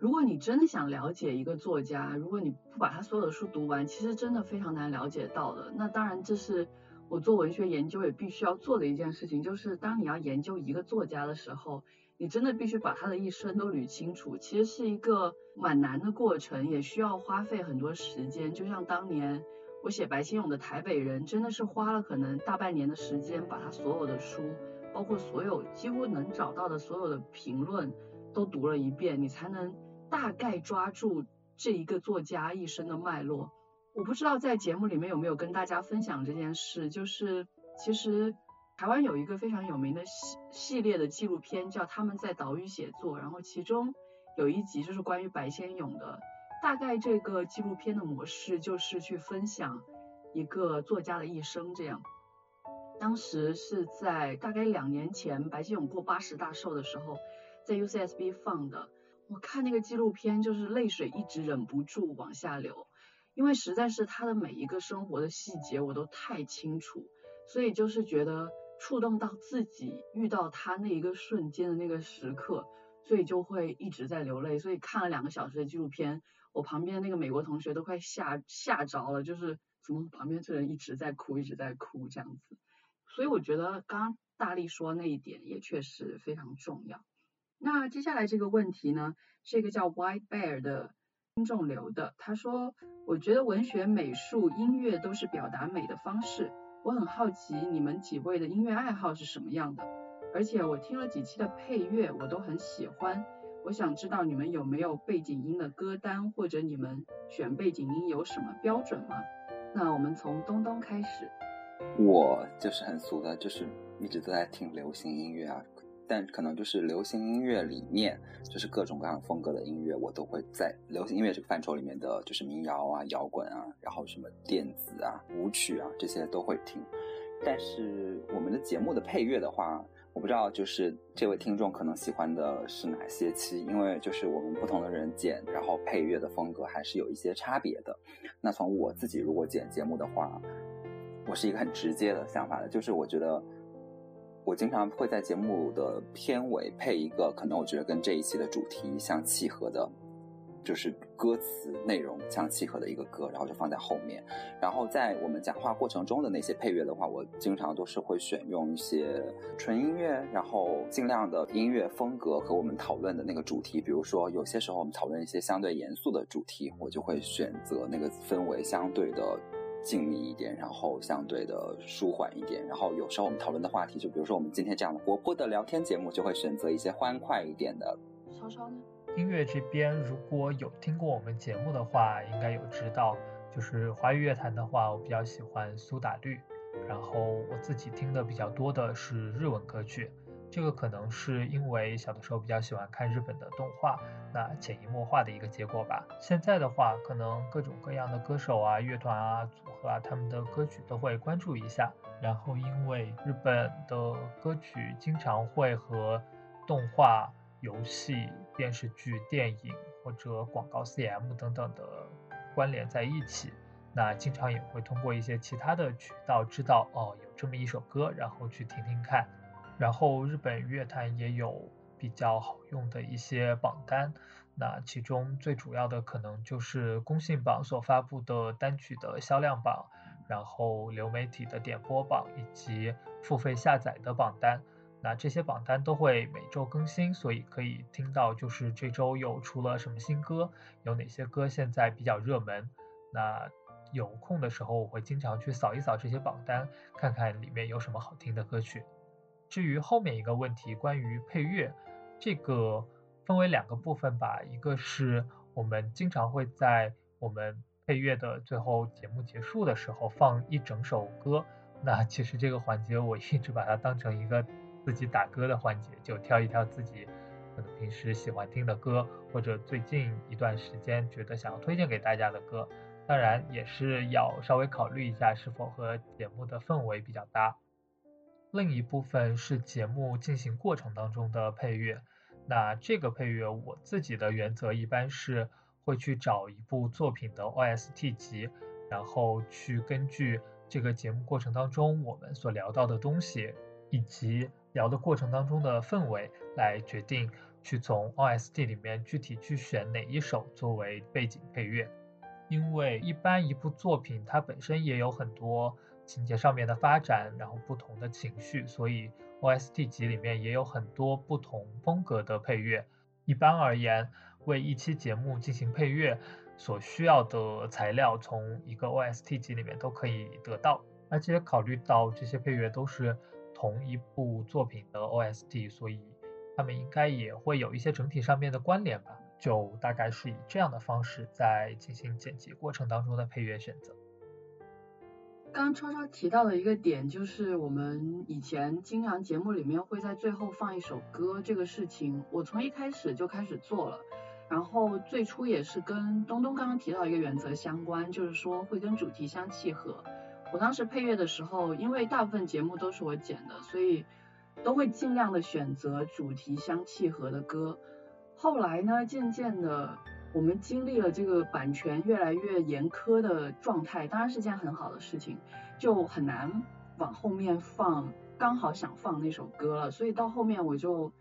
如果你真的想了解一个作家，如果你不把他所有的书读完，其实真的非常难了解到的。那当然这是我做文学研究也必须要做的一件事情，就是当你要研究一个作家的时候。你真的必须把他的一生都捋清楚，其实是一个蛮难的过程，也需要花费很多时间。就像当年我写白先勇的《台北人》，真的是花了可能大半年的时间，把他所有的书，包括所有几乎能找到的所有的评论都读了一遍，你才能大概抓住这一个作家一生的脉络。我不知道在节目里面有没有跟大家分享这件事，就是其实。台湾有一个非常有名的系系列的纪录片，叫《他们在岛屿写作》，然后其中有一集就是关于白先勇的。大概这个纪录片的模式就是去分享一个作家的一生，这样。当时是在大概两年前，白先勇过八十大寿的时候，在 UCSB 放的。我看那个纪录片，就是泪水一直忍不住往下流，因为实在是他的每一个生活的细节我都太清楚，所以就是觉得。触动到自己遇到他那一个瞬间的那个时刻，所以就会一直在流泪。所以看了两个小时的纪录片，我旁边那个美国同学都快吓吓着了，就是怎么旁边这人一直在哭，一直在哭这样子。所以我觉得刚刚大力说那一点也确实非常重要。那接下来这个问题呢，是一个叫 White Bear 的听众留的，他说：“我觉得文学、美术、音乐都是表达美的方式。我很好奇你们几位的音乐爱好是什么样的，而且我听了几期的配乐，我都很喜欢。我想知道你们有没有背景音的歌单，或者你们选背景音有什么标准吗？”那我们从东东开始。我就是很俗的，就是一直都在听流行音乐啊。但可能就是流行音乐里面，就是各种各样风格的音乐，我都会在流行音乐这个范畴里面的，就是民谣啊、摇滚啊，然后什么电子啊、舞曲啊这些都会听。但是我们的节目的配乐的话，我不知道就是这位听众可能喜欢的是哪些期，因为就是我们不同的人剪，然后配乐的风格还是有一些差别的。那从我自己如果剪节目的话，我是一个很直接的想法的，就是我觉得。我经常会在节目的片尾配一个可能我觉得跟这一期的主题相契合的，就是歌词内容相契合的一个歌，然后就放在后面。然后在我们讲话过程中的那些配乐的话，我经常都是会选用一些纯音乐，然后尽量的音乐风格和我们讨论的那个主题。比如说有些时候我们讨论一些相对严肃的主题，我就会选择那个氛围相对的。静谧一点，然后相对的舒缓一点。然后有时候我们讨论的话题，就比如说我们今天这样的活泼的聊天节目，就会选择一些欢快一点的。稍稍呢？音乐这边如果有听过我们节目的话，应该有知道，就是华语乐坛的话，我比较喜欢苏打绿。然后我自己听的比较多的是日文歌曲。这个可能是因为小的时候比较喜欢看日本的动画，那潜移默化的一个结果吧。现在的话，可能各种各样的歌手啊、乐团啊、组啊，他们的歌曲都会关注一下。然后因为日本的歌曲经常会和动画、游戏、电视剧、电影或者广告 CM 等等的关联在一起，那经常也会通过一些其他的渠道知道哦有这么一首歌，然后去听听看。然后日本乐坛也有比较好用的一些榜单，那其中最主要的可能就是公信榜所发布的单曲的销量榜，然后流媒体的点播榜以及付费下载的榜单。那这些榜单都会每周更新，所以可以听到就是这周又出了什么新歌，有哪些歌现在比较热门。那有空的时候我会经常去扫一扫这些榜单，看看里面有什么好听的歌曲。至于后面一个问题，关于配乐，这个分为两个部分吧。一个是我们经常会在我们配乐的最后节目结束的时候放一整首歌。那其实这个环节我一直把它当成一个自己打歌的环节，就挑一挑自己可能平时喜欢听的歌，或者最近一段时间觉得想要推荐给大家的歌。当然也是要稍微考虑一下是否和节目的氛围比较搭。另一部分是节目进行过程当中的配乐，那这个配乐我自己的原则一般是会去找一部作品的 OST 集，然后去根据这个节目过程当中我们所聊到的东西，以及聊的过程当中的氛围来决定去从 OST 里面具体去选哪一首作为背景配乐，因为一般一部作品它本身也有很多。情节上面的发展，然后不同的情绪，所以 OST 集里面也有很多不同风格的配乐。一般而言，为一期节目进行配乐所需要的材料，从一个 OST 集里面都可以得到。而且考虑到这些配乐都是同一部作品的 OST，所以他们应该也会有一些整体上面的关联吧。就大概是以这样的方式在进行剪辑过程当中的配乐选择。刚刚超超提到的一个点，就是我们以前经常节目里面会在最后放一首歌，这个事情我从一开始就开始做了，然后最初也是跟东东刚刚提到一个原则相关，就是说会跟主题相契合。我当时配乐的时候，因为大部分节目都是我剪的，所以都会尽量的选择主题相契合的歌。后来呢，渐渐的。我们经历了这个版权越来越严苛的状态，当然是件很好的事情，就很难往后面放刚好想放那首歌了，所以到后面我就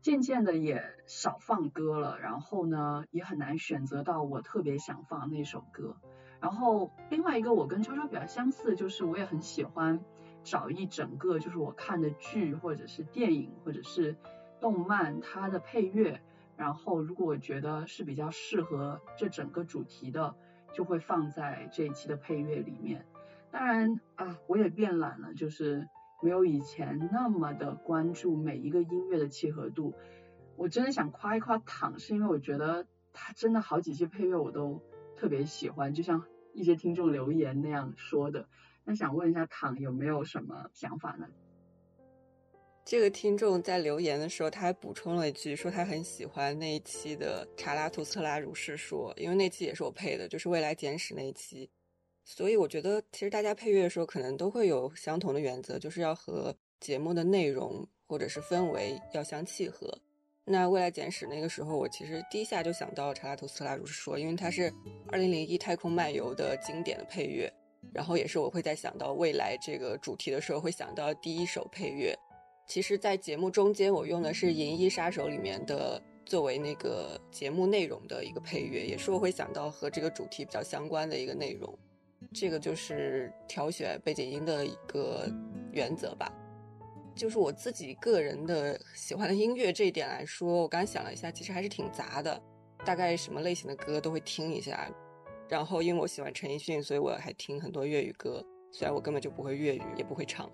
渐渐的也少放歌了，然后呢也很难选择到我特别想放那首歌。然后另外一个我跟超超比较相似，就是我也很喜欢找一整个就是我看的剧或者是电影或者是动漫它的配乐，然后如果我觉得是比较适合这整个主题的，就会放在这一期的配乐里面。当然啊，我也变懒了，就是没有以前那么的关注每一个音乐的契合度。我真的想夸一夸躺，是因为我觉得他真的好几期配乐我都特别喜欢，就像一些听众留言那样说的。那想问一下躺有没有什么想法呢？这个听众在留言的时候，他还补充了一句，说他很喜欢那一期的《查拉图斯特拉如是说》，因为那期也是我配的，就是《未来简史》那一期。所以我觉得，其实大家配乐的时候，可能都会有相同的原则，就是要和节目的内容或者是氛围要相契合。那未来简史那个时候，我其实第一下就想到查拉图斯特拉如是说，因为它是二零零一太空漫游的经典的配乐，然后也是我会在想到未来这个主题的时候会想到第一首配乐。其实，在节目中间，我用的是《银翼杀手》里面的作为那个节目内容的一个配乐，也是我会想到和这个主题比较相关的一个内容。这个就是挑选背景音的一个原则吧。就是我自己个人的喜欢的音乐这一点来说，我刚想了一下，其实还是挺杂的，大概什么类型的歌都会听一下。然后因为我喜欢陈奕迅，所以我还听很多粤语歌，虽然我根本就不会粤语，也不会唱。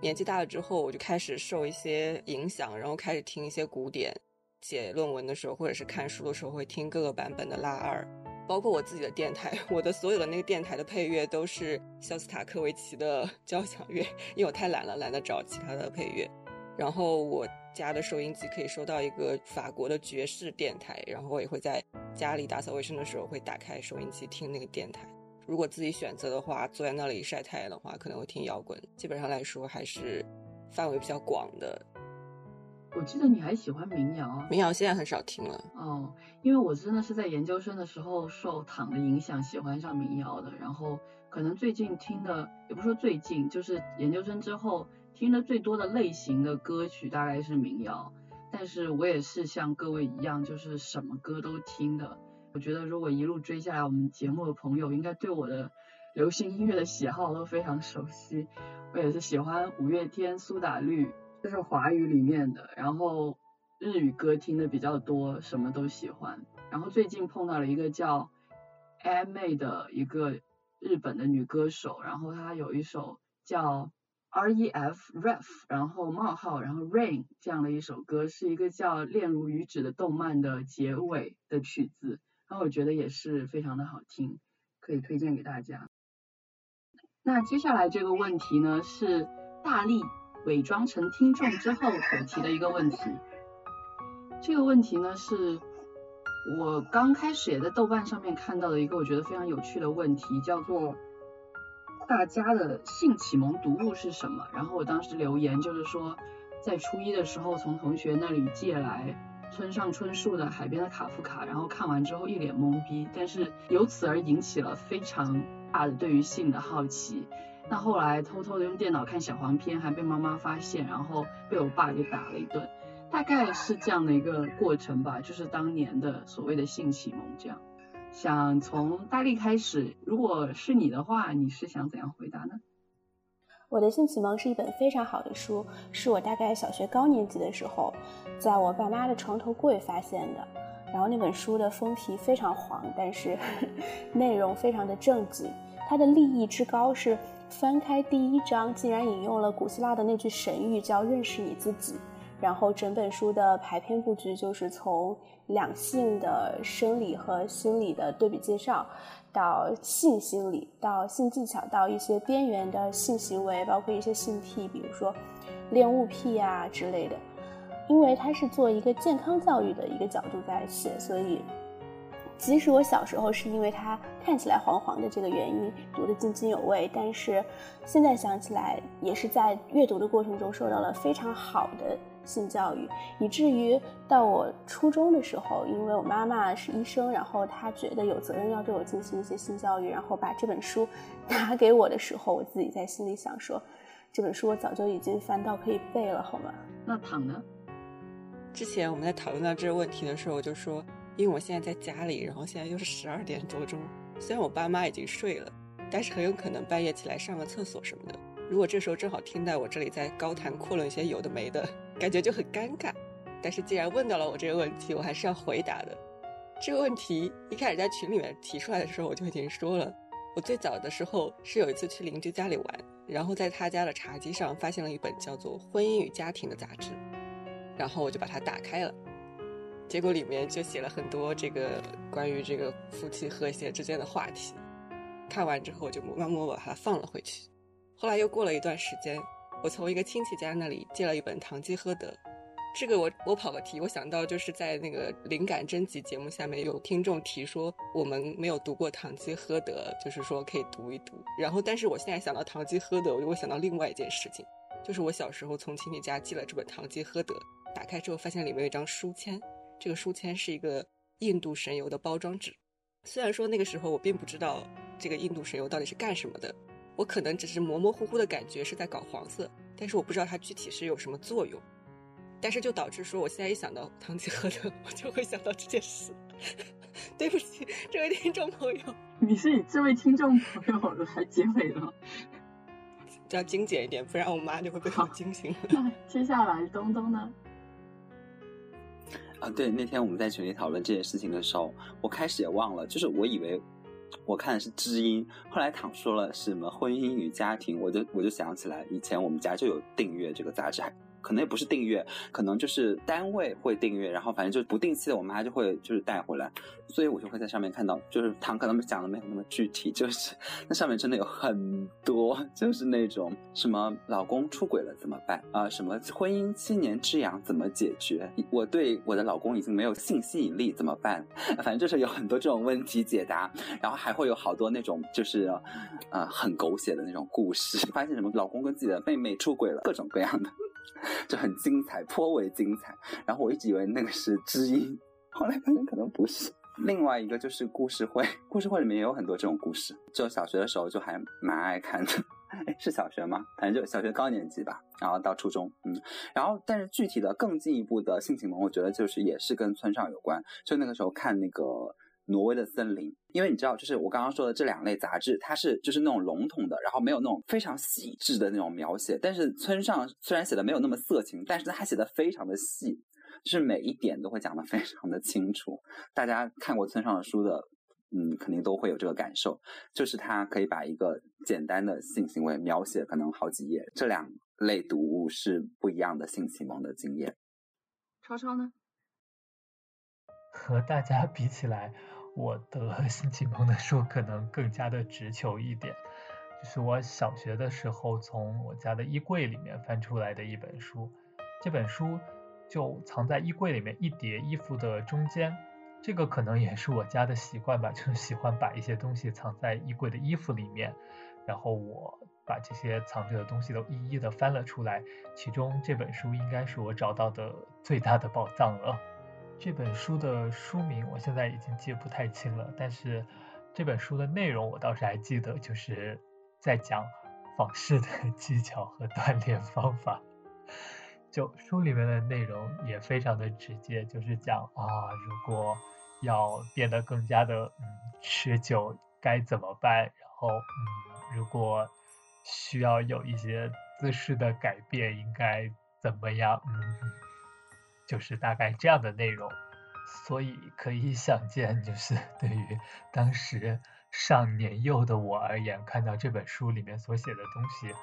年纪大了之后，我就开始受一些影响，然后开始听一些古典。写论文的时候，或者是看书的时候，会听各个版本的拉二。包括我自己的电台，我的所有的那个电台的配乐都是肖斯塔科维奇的交响乐，因为我太懒了，懒得找其他的配乐。然后我家的收音机可以收到一个法国的爵士电台，然后我也会在家里打扫卫生的时候会打开收音机听那个电台。如果自己选择的话，坐在那里晒太阳的话，可能会听摇滚。基本上来说，还是范围比较广的。我记得你还喜欢民谣，民谣现在很少听了哦。因为我真的是在研究生的时候受躺的影响，喜欢上民谣的。然后可能最近听的，也不说最近，就是研究生之后听的最多的类型的歌曲大概是民谣。但是我也是像各位一样，就是什么歌都听的。我觉得如果一路追下来，我们节目的朋友应该对我的流行音乐的喜好都非常熟悉。我也是喜欢五月天、苏打绿。这是华语里面的，然后日语歌听的比较多，什么都喜欢。然后最近碰到了一个叫 A 妹的一个日本的女歌手，然后她有一首叫 R E F Ref，然后冒号，然后 Rain 这样的一首歌，是一个叫《恋如雨止》的动漫的结尾的曲子，然后我觉得也是非常的好听，可以推荐给大家。那接下来这个问题呢是大力。伪装成听众之后所提的一个问题，这个问题呢是我刚开始也在豆瓣上面看到的一个我觉得非常有趣的问题，叫做大家的性启蒙读物是什么？然后我当时留言就是说，在初一的时候从同学那里借来村上春树的《海边的卡夫卡》，然后看完之后一脸懵逼，但是由此而引起了非常大的对于性的好奇。那后来偷偷的用电脑看小黄片，还被妈妈发现，然后被我爸给打了一顿，大概是这样的一个过程吧，就是当年的所谓的性启蒙这样。想从大力开始，如果是你的话，你是想怎样回答呢？我的性启蒙是一本非常好的书，是我大概小学高年级的时候，在我爸妈的床头柜发现的。然后那本书的封皮非常黄，但是 内容非常的正经，它的立意之高是。翻开第一章，竟然引用了古希腊的那句神谕，叫“认识你自己”。然后整本书的排篇布局就是从两性的生理和心理的对比介绍，到性心理，到性技巧，到一些边缘的性行为，包括一些性癖，比如说恋物癖啊之类的。因为他是做一个健康教育的一个角度在写，所以。即使我小时候是因为它看起来黄黄的这个原因读得津津有味，但是现在想起来也是在阅读的过程中受到了非常好的性教育，以至于到我初中的时候，因为我妈妈是医生，然后她觉得有责任要对我进行一些性教育，然后把这本书 拿给我的时候，我自己在心里想说，这本书我早就已经翻到可以背了，好吗？那躺呢？之前我们在讨论到这个问题的时候，我就说，因为我现在在家里，然后现在又是十二点多钟，虽然我爸妈已经睡了，但是很有可能半夜起来上个厕所什么的。如果这时候正好听到我这里在高谈阔论一些有的没的，感觉就很尴尬。但是既然问到了我这个问题，我还是要回答的。这个问题一开始在群里面提出来的时候，我就已经说了，我最早的时候是有一次去邻居家里玩，然后在他家的茶几上发现了一本叫做《婚姻与家庭》的杂志，然后我就把它打开了，结果里面就写了很多这个关于这个夫妻和谐之间的话题。看完之后，我就默默把它放了回去。后来又过了一段时间，我从一个亲戚家那里借了一本《堂吉诃德》。这个我我跑个题，我想到就是在那个灵感征集节目下面有听众提说我们没有读过《堂吉诃德》，就是说可以读一读。然后，但是我现在想到《堂吉诃德》，我就会想到另外一件事情，就是我小时候从亲戚家寄了这本《堂吉诃德》，打开之后发现里面有一张书签，这个书签是一个印度神油的包装纸。虽然说那个时候我并不知道这个印度神油到底是干什么的。我可能只是模模糊糊的感觉是在搞黄色，但是我不知道它具体是有什么作用，但是就导致说我现在一想到堂吉诃德，我就会想到这件事。对不起，这位听众朋友，你是以这位听众朋友来结尾的吗，要精简一点，不然我妈就会被我惊醒。那接下来东东呢？啊，对，那天我们在群里讨论这件事情的时候，我开始也忘了，就是我以为。我看的是知音，后来躺说了什么婚姻与家庭，我就我就想起来，以前我们家就有订阅这个杂志。可能也不是订阅，可能就是单位会订阅，然后反正就是不定期的，我妈就会就是带回来，所以我就会在上面看到，就是糖可能讲的没有那么具体，就是那上面真的有很多，就是那种什么老公出轨了怎么办啊，什么婚姻七年之痒怎么解决，我对我的老公已经没有性吸引力怎么办，反正就是有很多这种问题解答，然后还会有好多那种就是呃很狗血的那种故事，发现什么老公跟自己的妹妹出轨了，各种各样的。就很精彩，颇为精彩。然后我一直以为那个是知音，后来发现可能不是。另外一个就是故事会，故事会里面也有很多这种故事。就小学的时候就还蛮爱看的，哎，是小学吗？反正就小学高年级吧。然后到初中，嗯，然后但是具体的更进一步的性启蒙，我觉得就是也是跟村上有关。就那个时候看那个。挪威的森林，因为你知道，就是我刚刚说的这两类杂志，它是就是那种笼统的，然后没有那种非常细致的那种描写。但是村上虽然写的没有那么色情，但是他写的非常的细，就是每一点都会讲的非常的清楚。大家看过村上的书的，嗯，肯定都会有这个感受，就是他可以把一个简单的性行为描写可能好几页。这两类读物是不一样的性启蒙的经验。超超呢？和大家比起来。我的 性启蒙的书可能更加的直球一点，就是我小学的时候从我家的衣柜里面翻出来的一本书，这本书就藏在衣柜里面一叠衣服的中间，这个可能也是我家的习惯吧，就是喜欢把一些东西藏在衣柜的衣服里面，然后我把这些藏着的东西都一一的翻了出来，其中这本书应该是我找到的最大的宝藏了。这本书的书名我现在已经记不太清了，但是这本书的内容我倒是还记得，就是在讲仿式的 技巧和锻炼方法。就书里面的内容也非常的直接，就是讲啊，如果要变得更加的嗯持久该怎么办，然后嗯如果需要有一些姿势的改变应该怎么样嗯。就是大概这样的内容，所以可以想见，就是对于当时尚年幼的我而言，看到这本书里面所写的东西，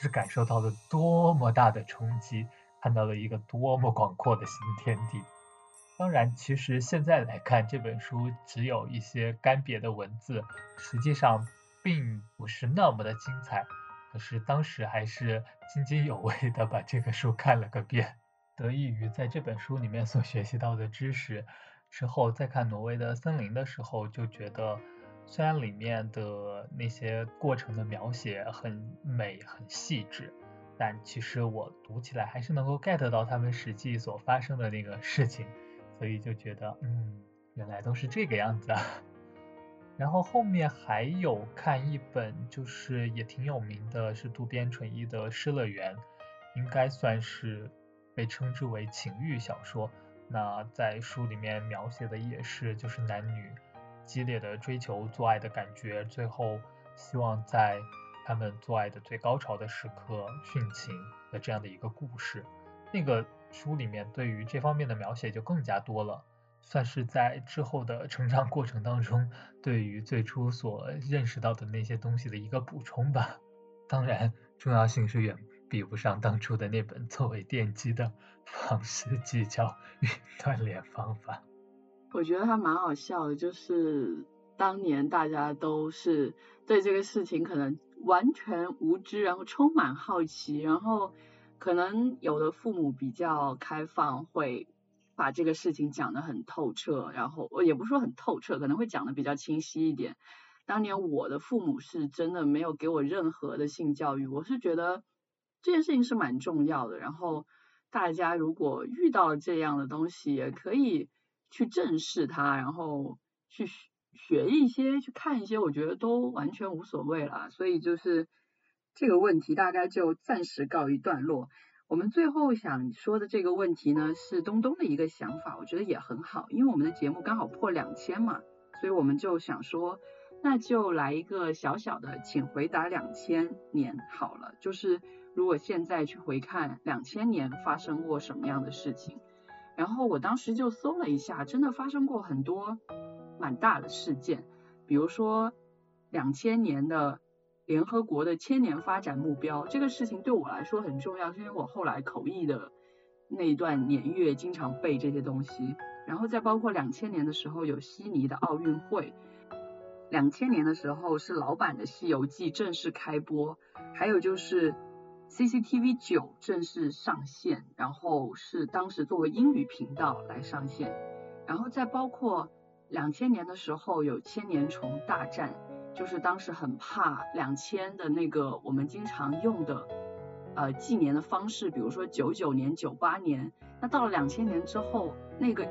是感受到了多么大的冲击，看到了一个多么广阔的新天地。当然，其实现在来看，这本书只有一些干瘪的文字，实际上并不是那么的精彩。可是当时还是津津有味的把这个书看了个遍。得益于在这本书里面所学习到的知识，之后再看挪威的森林的时候，就觉得虽然里面的那些过程的描写很美很细致，但其实我读起来还是能够 get 到他们实际所发生的那个事情，所以就觉得，嗯，原来都是这个样子啊。然后后面还有看一本，就是也挺有名的，是渡边淳一的《失乐园》，应该算是被称之为情欲小说。那在书里面描写的也是，就是男女激烈的追求做爱的感觉，最后希望在他们做爱的最高潮的时刻殉情的这样的一个故事。那个书里面对于这方面的描写就更加多了。算是在之后的成长过程当中，对于最初所认识到的那些东西的一个补充吧。当然，重要性是远比不上当初的那本作为奠基的方式技巧与锻炼方法。我觉得还蛮好笑的，就是当年大家都是对这个事情可能完全无知，然后充满好奇，然后可能有的父母比较开放，会。把这个事情讲得很透彻，然后也不说很透彻，可能会讲得比较清晰一点。当年我的父母是真的没有给我任何的性教育，我是觉得这件事情是蛮重要的。然后大家如果遇到这样的东西，也可以去正视它，然后去学一些，去看一些，我觉得都完全无所谓了。所以就是这个问题大概就暂时告一段落。我们最后想说的这个问题呢，是东东的一个想法，我觉得也很好，因为我们的节目刚好破两千嘛，所以我们就想说，那就来一个小小的，请回答两千年好了，就是如果现在去回看两千年发生过什么样的事情，然后我当时就搜了一下，真的发生过很多蛮大的事件，比如说两千年的。联合国的千年发展目标这个事情对我来说很重要，是因为我后来口译的那一段年月经常背这些东西。然后再包括两千年的时候有悉尼的奥运会，两千年的时候是老版的《西游记》正式开播，还有就是 CCTV 九正式上线，然后是当时作为英语频道来上线。然后再包括两千年的时候有千年虫大战。就是当时很怕两千的那个我们经常用的呃纪年的方式，比如说九九年、九八年，那到了两千年之后，那个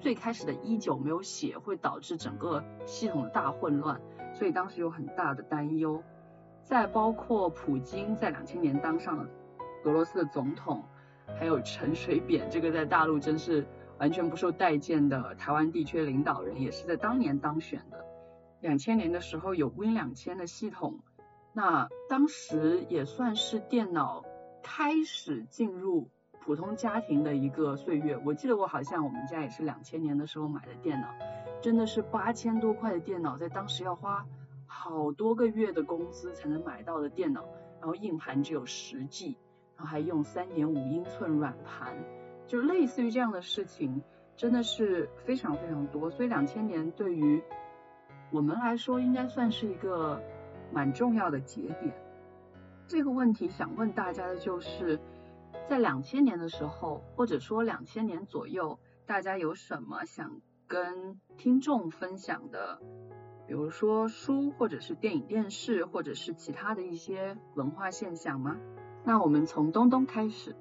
最开始的一九没有写，会导致整个系统的大混乱，所以当时有很大的担忧。再包括普京在两千年当上了俄罗斯的总统，还有陈水扁这个在大陆真是完全不受待见的台湾地区领导人，也是在当年当选的。两千年的时候有 Win 两千的系统，那当时也算是电脑开始进入普通家庭的一个岁月。我记得我好像我们家也是两千年的时候买的电脑，真的是八千多块的电脑，在当时要花好多个月的工资才能买到的电脑，然后硬盘只有十 G，然后还用三点五英寸软盘，就类似于这样的事情，真的是非常非常多。所以两千年对于我们来说，应该算是一个蛮重要的节点。这个问题想问大家的就是，在两千年的时候，或者说两千年左右，大家有什么想跟听众分享的？比如说书，或者是电影、电视，或者是其他的一些文化现象吗？那我们从东东开始。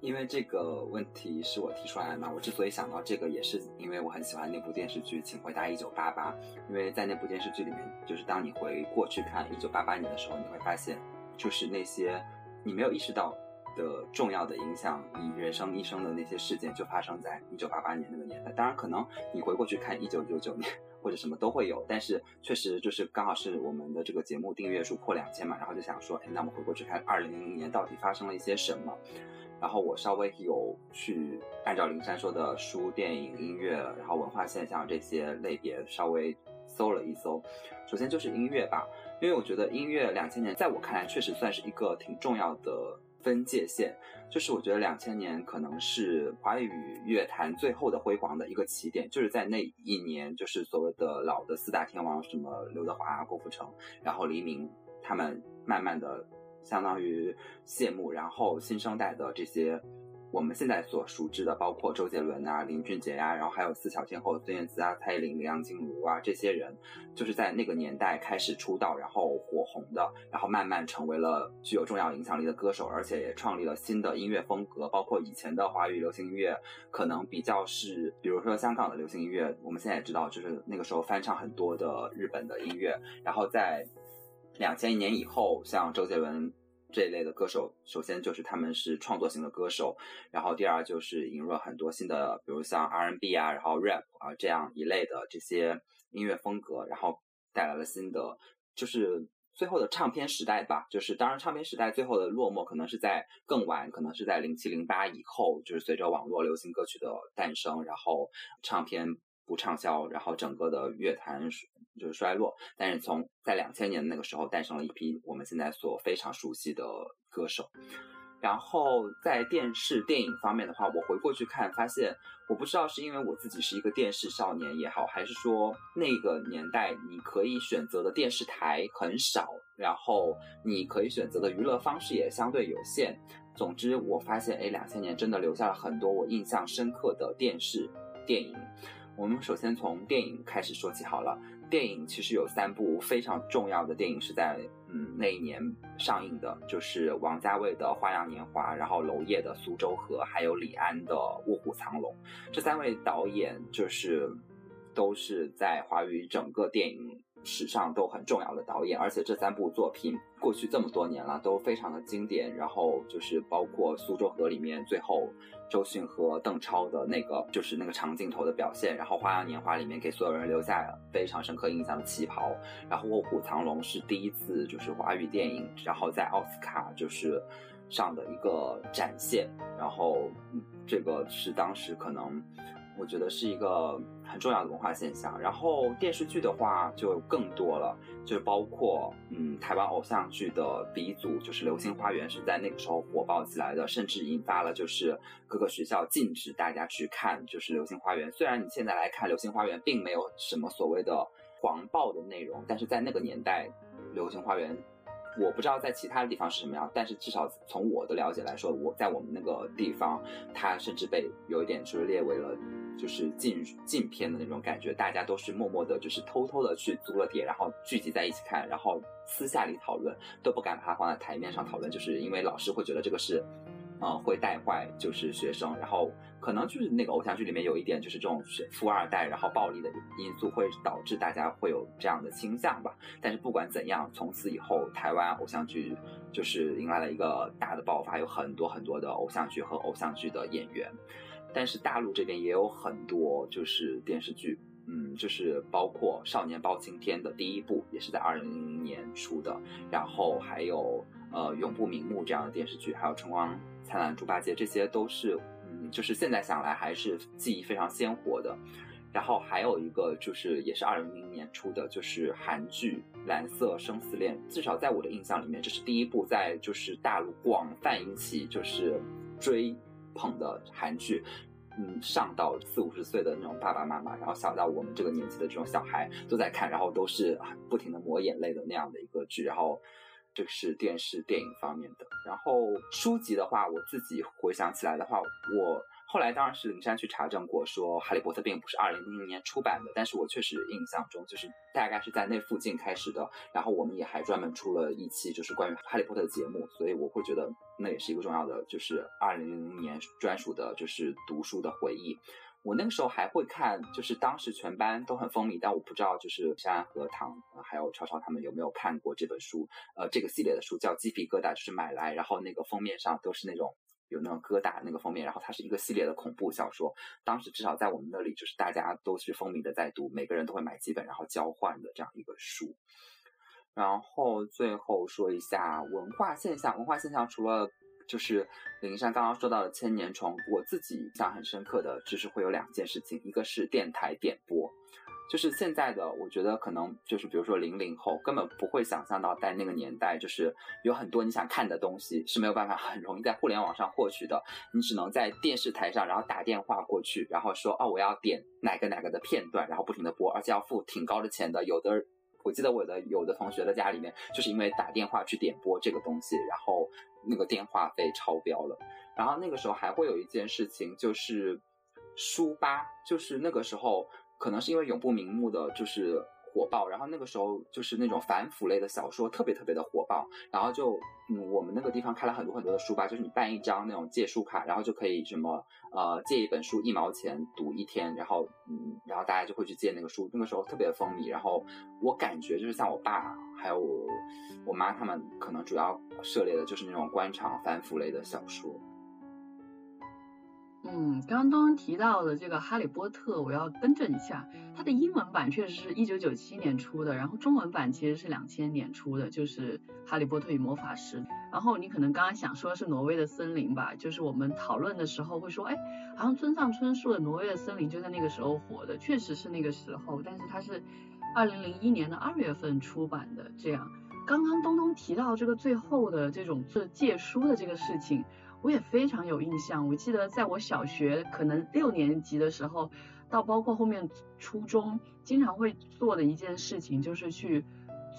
因为这个问题是我提出来的嘛，我之所以想到这个，也是因为我很喜欢那部电视剧《请回答一九八八》。因为在那部电视剧里面，就是当你回过去看一九八八年的时候，你会发现，就是那些你没有意识到的重要的影响你人生一生的那些事件，就发生在一九八八年那个年代。当然，可能你回过去看一九九九年或者什么都会有，但是确实就是刚好是我们的这个节目订阅数破两千嘛，然后就想说，哎，那我们回过去看二零零零年到底发生了一些什么。然后我稍微有去按照林珊说的书、电影、音乐，然后文化现象这些类别稍微搜了一搜。首先就是音乐吧，因为我觉得音乐两千年在我看来确实算是一个挺重要的分界线。就是我觉得两千年可能是华语乐坛最后的辉煌的一个起点，就是在那一年，就是所谓的老的四大天王，什么刘德华、郭富城，然后黎明，他们慢慢的。相当于谢幕，然后新生代的这些我们现在所熟知的，包括周杰伦啊、林俊杰呀，然后还有四小天后孙燕姿啊、蔡依林、梁静茹啊这些人，就是在那个年代开始出道，然后火红的，然后慢慢成为了具有重要影响力的歌手，而且也创立了新的音乐风格。包括以前的华语流行音乐，可能比较是，比如说香港的流行音乐，我们现在也知道，就是那个时候翻唱很多的日本的音乐。然后在两千年以后，像周杰伦。这一类的歌手，首先就是他们是创作型的歌手，然后第二就是引入了很多新的，比如像 R&B 啊，然后 rap 啊这样一类的这些音乐风格，然后带来了新的，就是最后的唱片时代吧。就是当然，唱片时代最后的落寞可能是在更晚，可能是在零七零八以后，就是随着网络流行歌曲的诞生，然后唱片。不畅销，然后整个的乐坛就是衰落。但是从在两千年那个时候诞生了一批我们现在所非常熟悉的歌手。然后在电视电影方面的话，我回过去看，发现我不知道是因为我自己是一个电视少年也好，还是说那个年代你可以选择的电视台很少，然后你可以选择的娱乐方式也相对有限。总之，我发现哎，两千年真的留下了很多我印象深刻的电视电影。我们首先从电影开始说起好了。电影其实有三部非常重要的电影是在嗯那一年上映的，就是王家卫的《花样年华》，然后娄烨的《苏州河》，还有李安的《卧虎藏龙》。这三位导演就是都是在华语整个电影。史上都很重要的导演，而且这三部作品过去这么多年了，都非常的经典。然后就是包括《苏州河》里面最后周迅和邓超的那个，就是那个长镜头的表现。然后《花样年华》里面给所有人留下非常深刻印象的旗袍。然后《卧虎藏龙》是第一次就是华语电影，然后在奥斯卡就是上的一个展现。然后这个是当时可能。我觉得是一个很重要的文化现象。然后电视剧的话就更多了，就是包括嗯台湾偶像剧的鼻祖，就是《流星花园》是在那个时候火爆起来的，甚至引发了就是各个学校禁止大家去看就是《流星花园》。虽然你现在来看《流星花园》并没有什么所谓的黄暴的内容，但是在那个年代，《流星花园》。我不知道在其他的地方是什么样，但是至少从我的了解来说，我在我们那个地方，它甚至被有一点就是列为了就是禁禁片的那种感觉，大家都是默默的，就是偷偷的去租了碟，然后聚集在一起看，然后私下里讨论，都不敢把它放在台面上讨论，就是因为老师会觉得这个是。嗯，会带坏就是学生，然后可能就是那个偶像剧里面有一点就是这种富二代，然后暴力的因素会导致大家会有这样的倾向吧。但是不管怎样，从此以后台湾偶像剧就是迎来了一个大的爆发，有很多很多的偶像剧和偶像剧的演员。但是大陆这边也有很多就是电视剧，嗯，就是包括《少年包青天》的第一部也是在二零零零年出的，然后还有呃《永不瞑目》这样的电视剧，还有《春光》。灿烂猪八戒，这些都是，嗯，就是现在想来还是记忆非常鲜活的。然后还有一个就是，也是二零零零年出的，就是韩剧《蓝色生死恋》。至少在我的印象里面，这是第一部在就是大陆广泛引起就是追捧的韩剧。嗯，上到四五十岁的那种爸爸妈妈，然后小到我们这个年纪的这种小孩都在看，然后都是不停的抹眼泪的那样的一个剧。然后。这个是电视电影方面的，然后书籍的话，我自己回想起来的话，我后来当然是灵山去查证过，说《哈利波特》并不是二零零零年出版的，但是我确实印象中就是大概是在那附近开始的。然后我们也还专门出了一期就是关于《哈利波特》的节目，所以我会觉得那也是一个重要的，就是二零零零年专属的，就是读书的回忆。我那个时候还会看，就是当时全班都很风靡，但我不知道就是山和唐还有超超他们有没有看过这本书，呃，这个系列的书叫《鸡皮疙瘩》，就是买来，然后那个封面上都是那种有那种疙瘩那个封面，然后它是一个系列的恐怖小说，当时至少在我们那里就是大家都是风靡的在读，每个人都会买几本然后交换的这样一个书。然后最后说一下文化现象，文化现象除了。就是林珊刚刚说到的千年虫，我自己印象很深刻的就是会有两件事情，一个是电台点播，就是现在的我觉得可能就是比如说零零后根本不会想象到在那个年代，就是有很多你想看的东西是没有办法 很容易在互联网上获取的，你只能在电视台上，然后打电话过去，然后说哦我要点哪个哪个的片段，然后不停的播，而且要付挺高的钱的，有的。我记得我的有的同学的家里面，就是因为打电话去点播这个东西，然后那个电话费超标了。然后那个时候还会有一件事情，就是书吧，就是那个时候可能是因为永不瞑目的就是火爆，然后那个时候就是那种反腐类的小说特别特别的火爆，然后就嗯我们那个地方开了很多很多的书吧，就是你办一张那种借书卡，然后就可以什么呃借一本书一毛钱读一天，然后嗯然后大家就会去借那个书，那个时候特别风靡，然后我感觉就是像我爸还有我我妈他们可能主要涉猎的就是那种官场反腐类的小说。嗯，刚刚东东提到的这个《哈利波特》，我要更正一下，它的英文版确实是一九九七年出的，然后中文版其实是两千年出的，就是《哈利波特与魔法师》。然后你可能刚刚想说的是《挪威的森林》吧？就是我们讨论的时候会说，哎，好像村上春树的《挪威的森林》就在那个时候火的，确实是那个时候，但是它是二零零一年的二月份出版的。这样，刚刚东东提到这个最后的这种这借书的这个事情。我也非常有印象，我记得在我小学可能六年级的时候，到包括后面初中，经常会做的一件事情就是去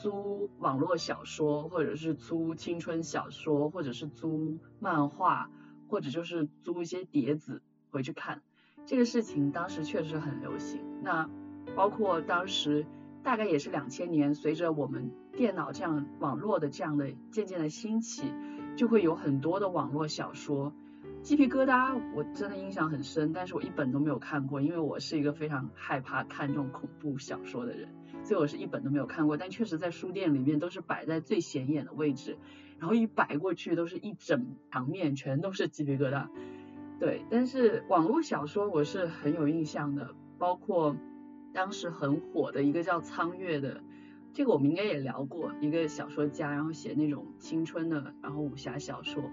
租网络小说，或者是租青春小说，或者是租漫画，或者就是租一些碟子回去看。这个事情当时确实很流行。那包括当时大概也是两千年，随着我们电脑这样网络的这样的渐渐的兴起。就会有很多的网络小说，鸡皮疙瘩，我真的印象很深，但是我一本都没有看过，因为我是一个非常害怕看这种恐怖小说的人，所以我是一本都没有看过。但确实在书店里面都是摆在最显眼的位置，然后一摆过去都是一整墙面全都是鸡皮疙瘩。对，但是网络小说我是很有印象的，包括当时很火的一个叫苍月的。这个我们应该也聊过，一个小说家，然后写那种青春的，然后武侠小说，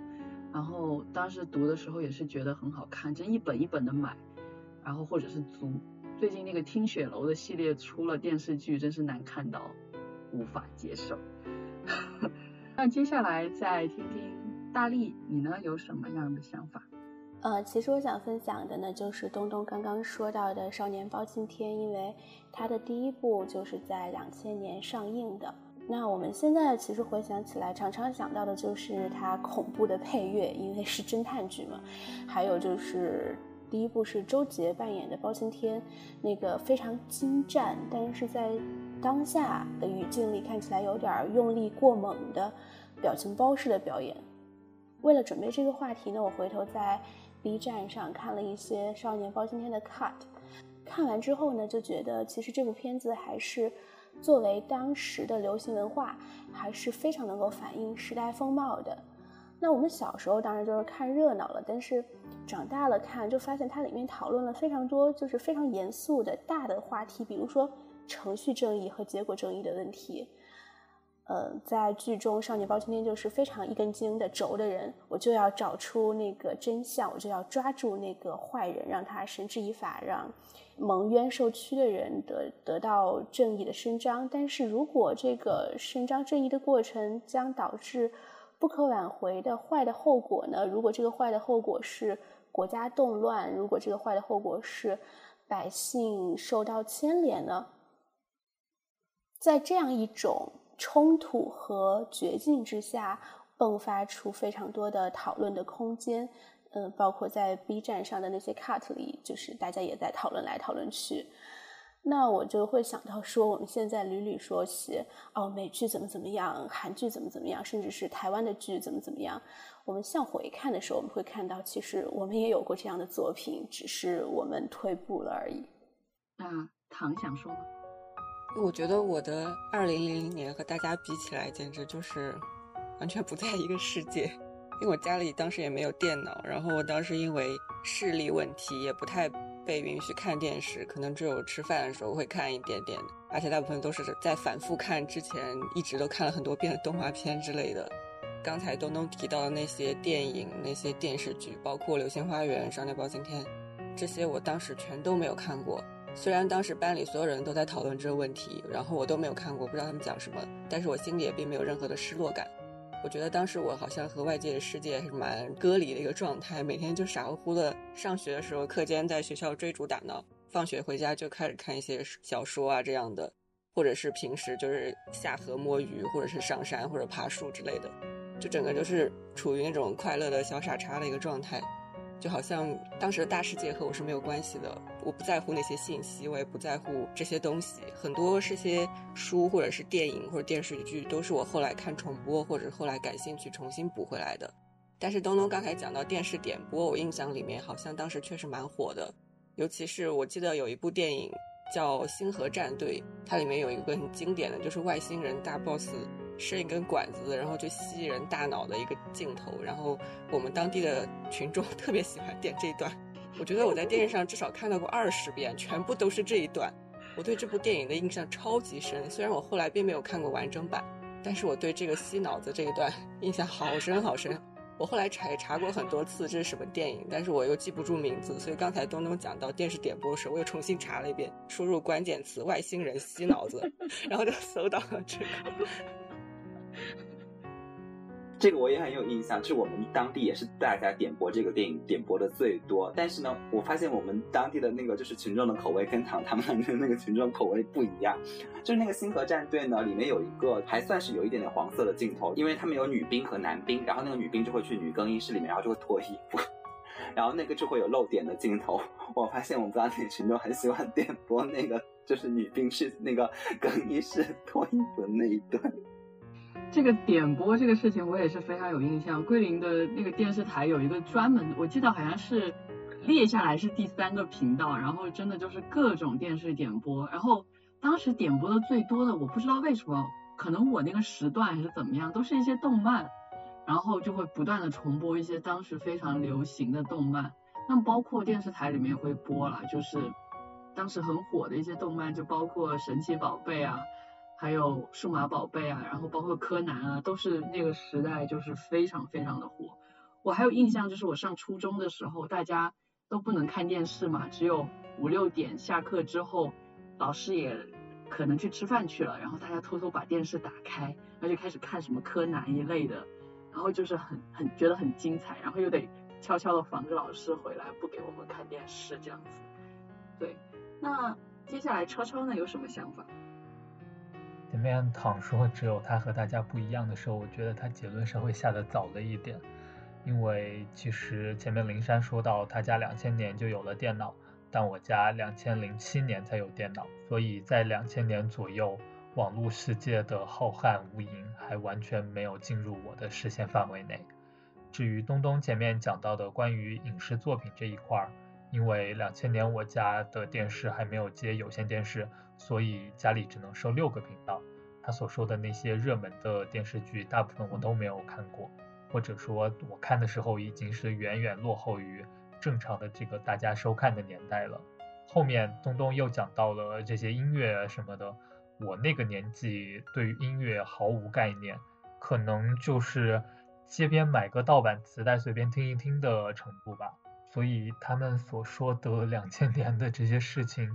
然后当时读的时候也是觉得很好看，真一本一本的买，然后或者是租。最近那个听雪楼的系列出了电视剧，真是难看到无法接受。那接下来再听听大力，你呢有什么样的想法？呃，其实我想分享的呢，就是东东刚刚说到的《少年包青天》，因为它的第一部就是在两千年上映的。那我们现在其实回想起来，常常想到的就是它恐怖的配乐，因为是侦探剧嘛。还有就是第一部是周杰扮演的包青天，那个非常精湛，但是在当下的语境里看起来有点用力过猛的表情包式的表演。为了准备这个话题呢，我回头在。B 站上看了一些《少年包青天》的 cut，看完之后呢，就觉得其实这部片子还是作为当时的流行文化，还是非常能够反映时代风貌的。那我们小时候当然就是看热闹了，但是长大了看就发现它里面讨论了非常多，就是非常严肃的大的话题，比如说程序正义和结果正义的问题。呃，在剧中，少年包青天就是非常一根筋的轴的人，我就要找出那个真相，我就要抓住那个坏人，让他绳之以法，让蒙冤受屈的人得得到正义的伸张。但是如果这个伸张正义的过程将导致不可挽回的坏的后果呢？如果这个坏的后果是国家动乱，如果这个坏的后果是百姓受到牵连呢？在这样一种。冲突和绝境之下，迸发出非常多的讨论的空间。嗯，包括在 B 站上的那些 cut 里，就是大家也在讨论来讨论去。那我就会想到说，我们现在屡屡说起哦，美剧怎么怎么样，韩剧怎么怎么样，甚至是台湾的剧怎么怎么样。我们向回看的时候，我们会看到，其实我们也有过这样的作品，只是我们退步了而已。那唐想说吗？我觉得我的二零零零年和大家比起来，简直就是完全不在一个世界。因为我家里当时也没有电脑，然后我当时因为视力问题，也不太被允许看电视，可能只有吃饭的时候会看一点点，而且大部分都是在反复看之前一直都看了很多遍的动画片之类的。刚才东东提到的那些电影、那些电视剧，包括《流星花园》《少年包青天》，这些我当时全都没有看过。虽然当时班里所有人都在讨论这个问题，然后我都没有看过，不知道他们讲什么，但是我心里也并没有任何的失落感。我觉得当时我好像和外界的世界是蛮隔离的一个状态，每天就傻乎乎的上学的时候，课间在学校追逐打闹，放学回家就开始看一些小说啊这样的。或者是平时就是下河摸鱼，或者是上山或者爬树之类的，就整个就是处于那种快乐的小傻叉的一个状态，就好像当时的大世界和我是没有关系的，我不在乎那些信息，我也不在乎这些东西，很多是些书或者是电影或者电视剧，都是我后来看重播或者后来感兴趣重新补回来的。但是东东刚才讲到电视点播，我印象里面好像当时确实蛮火的，尤其是我记得有一部电影。叫《星河战队》，它里面有一个很经典的，就是外星人大 boss 伸一根管子，然后就吸人大脑的一个镜头。然后我们当地的群众特别喜欢点这一段，我觉得我在电视上至少看到过二十遍，全部都是这一段。我对这部电影的印象超级深，虽然我后来并没有看过完整版，但是我对这个吸脑子这一段 印象好深好深。我后来查也查过很多次这是什么电影，但是我又记不住名字，所以刚才东东讲到电视点播时，我又重新查了一遍，输入关键词“外星人吸脑子”，然后就搜到了这个。这个我也很有印象，就是我们当地也是大家点播这个电影点播的最多。但是呢，我发现我们当地的那个就是群众的口味跟唐他们的那个群众口味不一样。就是那个星河战队呢，里面有一个还算是有一点点黄色的镜头，因为他们有女兵和男兵，然后那个女兵就会去女更衣室里面，然后就会脱衣服，然后那个就会有露点的镜头。我发现我们当地群众很喜欢点播那个，就是女兵是那个更衣室脱衣服的那一段。这个点播这个事情我也是非常有印象。桂林的那个电视台有一个专门，我记得好像是列下来是第三个频道，然后真的就是各种电视点播。然后当时点播的最多的，我不知道为什么，可能我那个时段还是怎么样，都是一些动漫，然后就会不断的重播一些当时非常流行的动漫。那么包括电视台里面也会播了，就是当时很火的一些动漫，就包括神奇宝贝啊。还有数码宝贝啊，然后包括柯南啊，都是那个时代就是非常非常的火。我还有印象，就是我上初中的时候，大家都不能看电视嘛，只有五六点下课之后，老师也可能去吃饭去了，然后大家偷偷把电视打开，然后就开始看什么柯南一类的，然后就是很很觉得很精彩，然后又得悄悄的防着老师回来不给我们看电视这样子。对，那接下来超超呢有什么想法？前面躺说只有他和大家不一样的时候，我觉得他结论是会下的早了一点，因为其实前面灵山说到他家两千年就有了电脑，但我家两千零七年才有电脑，所以在两千年左右，网络世界的浩瀚无垠还完全没有进入我的视线范围内。至于东东前面讲到的关于影视作品这一块儿，因为两千年我家的电视还没有接有线电视。所以家里只能收六个频道，他所说的那些热门的电视剧，大部分我都没有看过，或者说我看的时候已经是远远落后于正常的这个大家收看的年代了。后面东东又讲到了这些音乐什么的，我那个年纪对于音乐毫无概念，可能就是街边买个盗版磁带随便听一听的程度吧。所以他们所说的两千年的这些事情。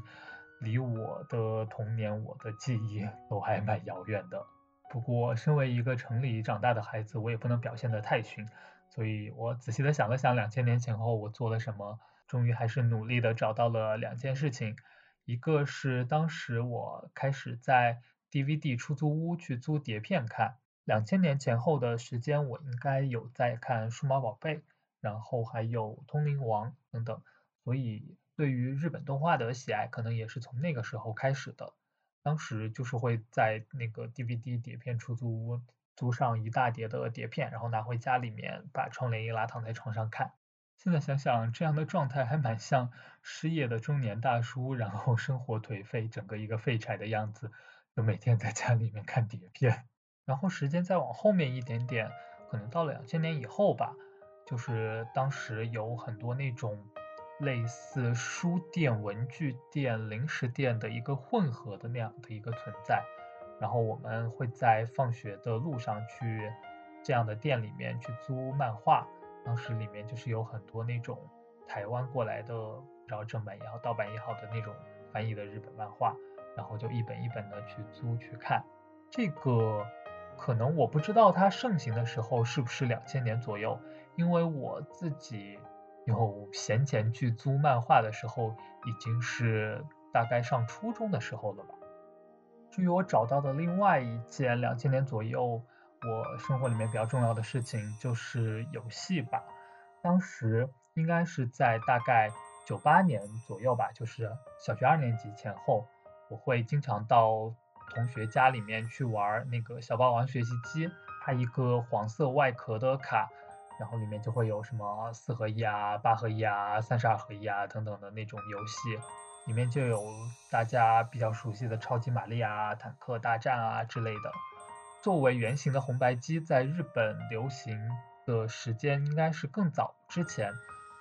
离我的童年，我的记忆都还蛮遥远的。不过，身为一个城里长大的孩子，我也不能表现得太逊。所以我仔细的想了想，两千年前后我做了什么，终于还是努力的找到了两件事情。一个是当时我开始在 DVD 出租屋去租碟片看。两千年前后的时间，我应该有在看数码宝贝，然后还有通灵王等等。所以。对于日本动画的喜爱，可能也是从那个时候开始的。当时就是会在那个 DVD 碟片出租屋租上一大叠的碟片，然后拿回家里面把窗帘一拉，躺在床上看。现在想想，这样的状态还蛮像失业的中年大叔，然后生活颓废，整个一个废柴的样子，就每天在家里面看碟片。然后时间再往后面一点点，可能到了两千年以后吧，就是当时有很多那种。类似书店、文具店、零食店的一个混合的那样的一个存在，然后我们会在放学的路上去这样的店里面去租漫画，当时里面就是有很多那种台湾过来的，然后正版也好、盗版也好的那种翻译的日本漫画，然后就一本一本的去租去看。这个可能我不知道它盛行的时候是不是两千年左右，因为我自己。有闲钱去租漫画的时候，已经是大概上初中的时候了吧。至于我找到的另外一件两千年左右我生活里面比较重要的事情，就是游戏吧。当时应该是在大概九八年左右吧，就是小学二年级前后，我会经常到同学家里面去玩那个小霸王学习机，它一个黄色外壳的卡，然后里面就会有什么四合一啊、八合一啊、三十二合一啊等等的那种游戏。里面就有大家比较熟悉的超级玛丽啊、坦克大战啊之类的。作为原型的红白机，在日本流行的时间应该是更早之前，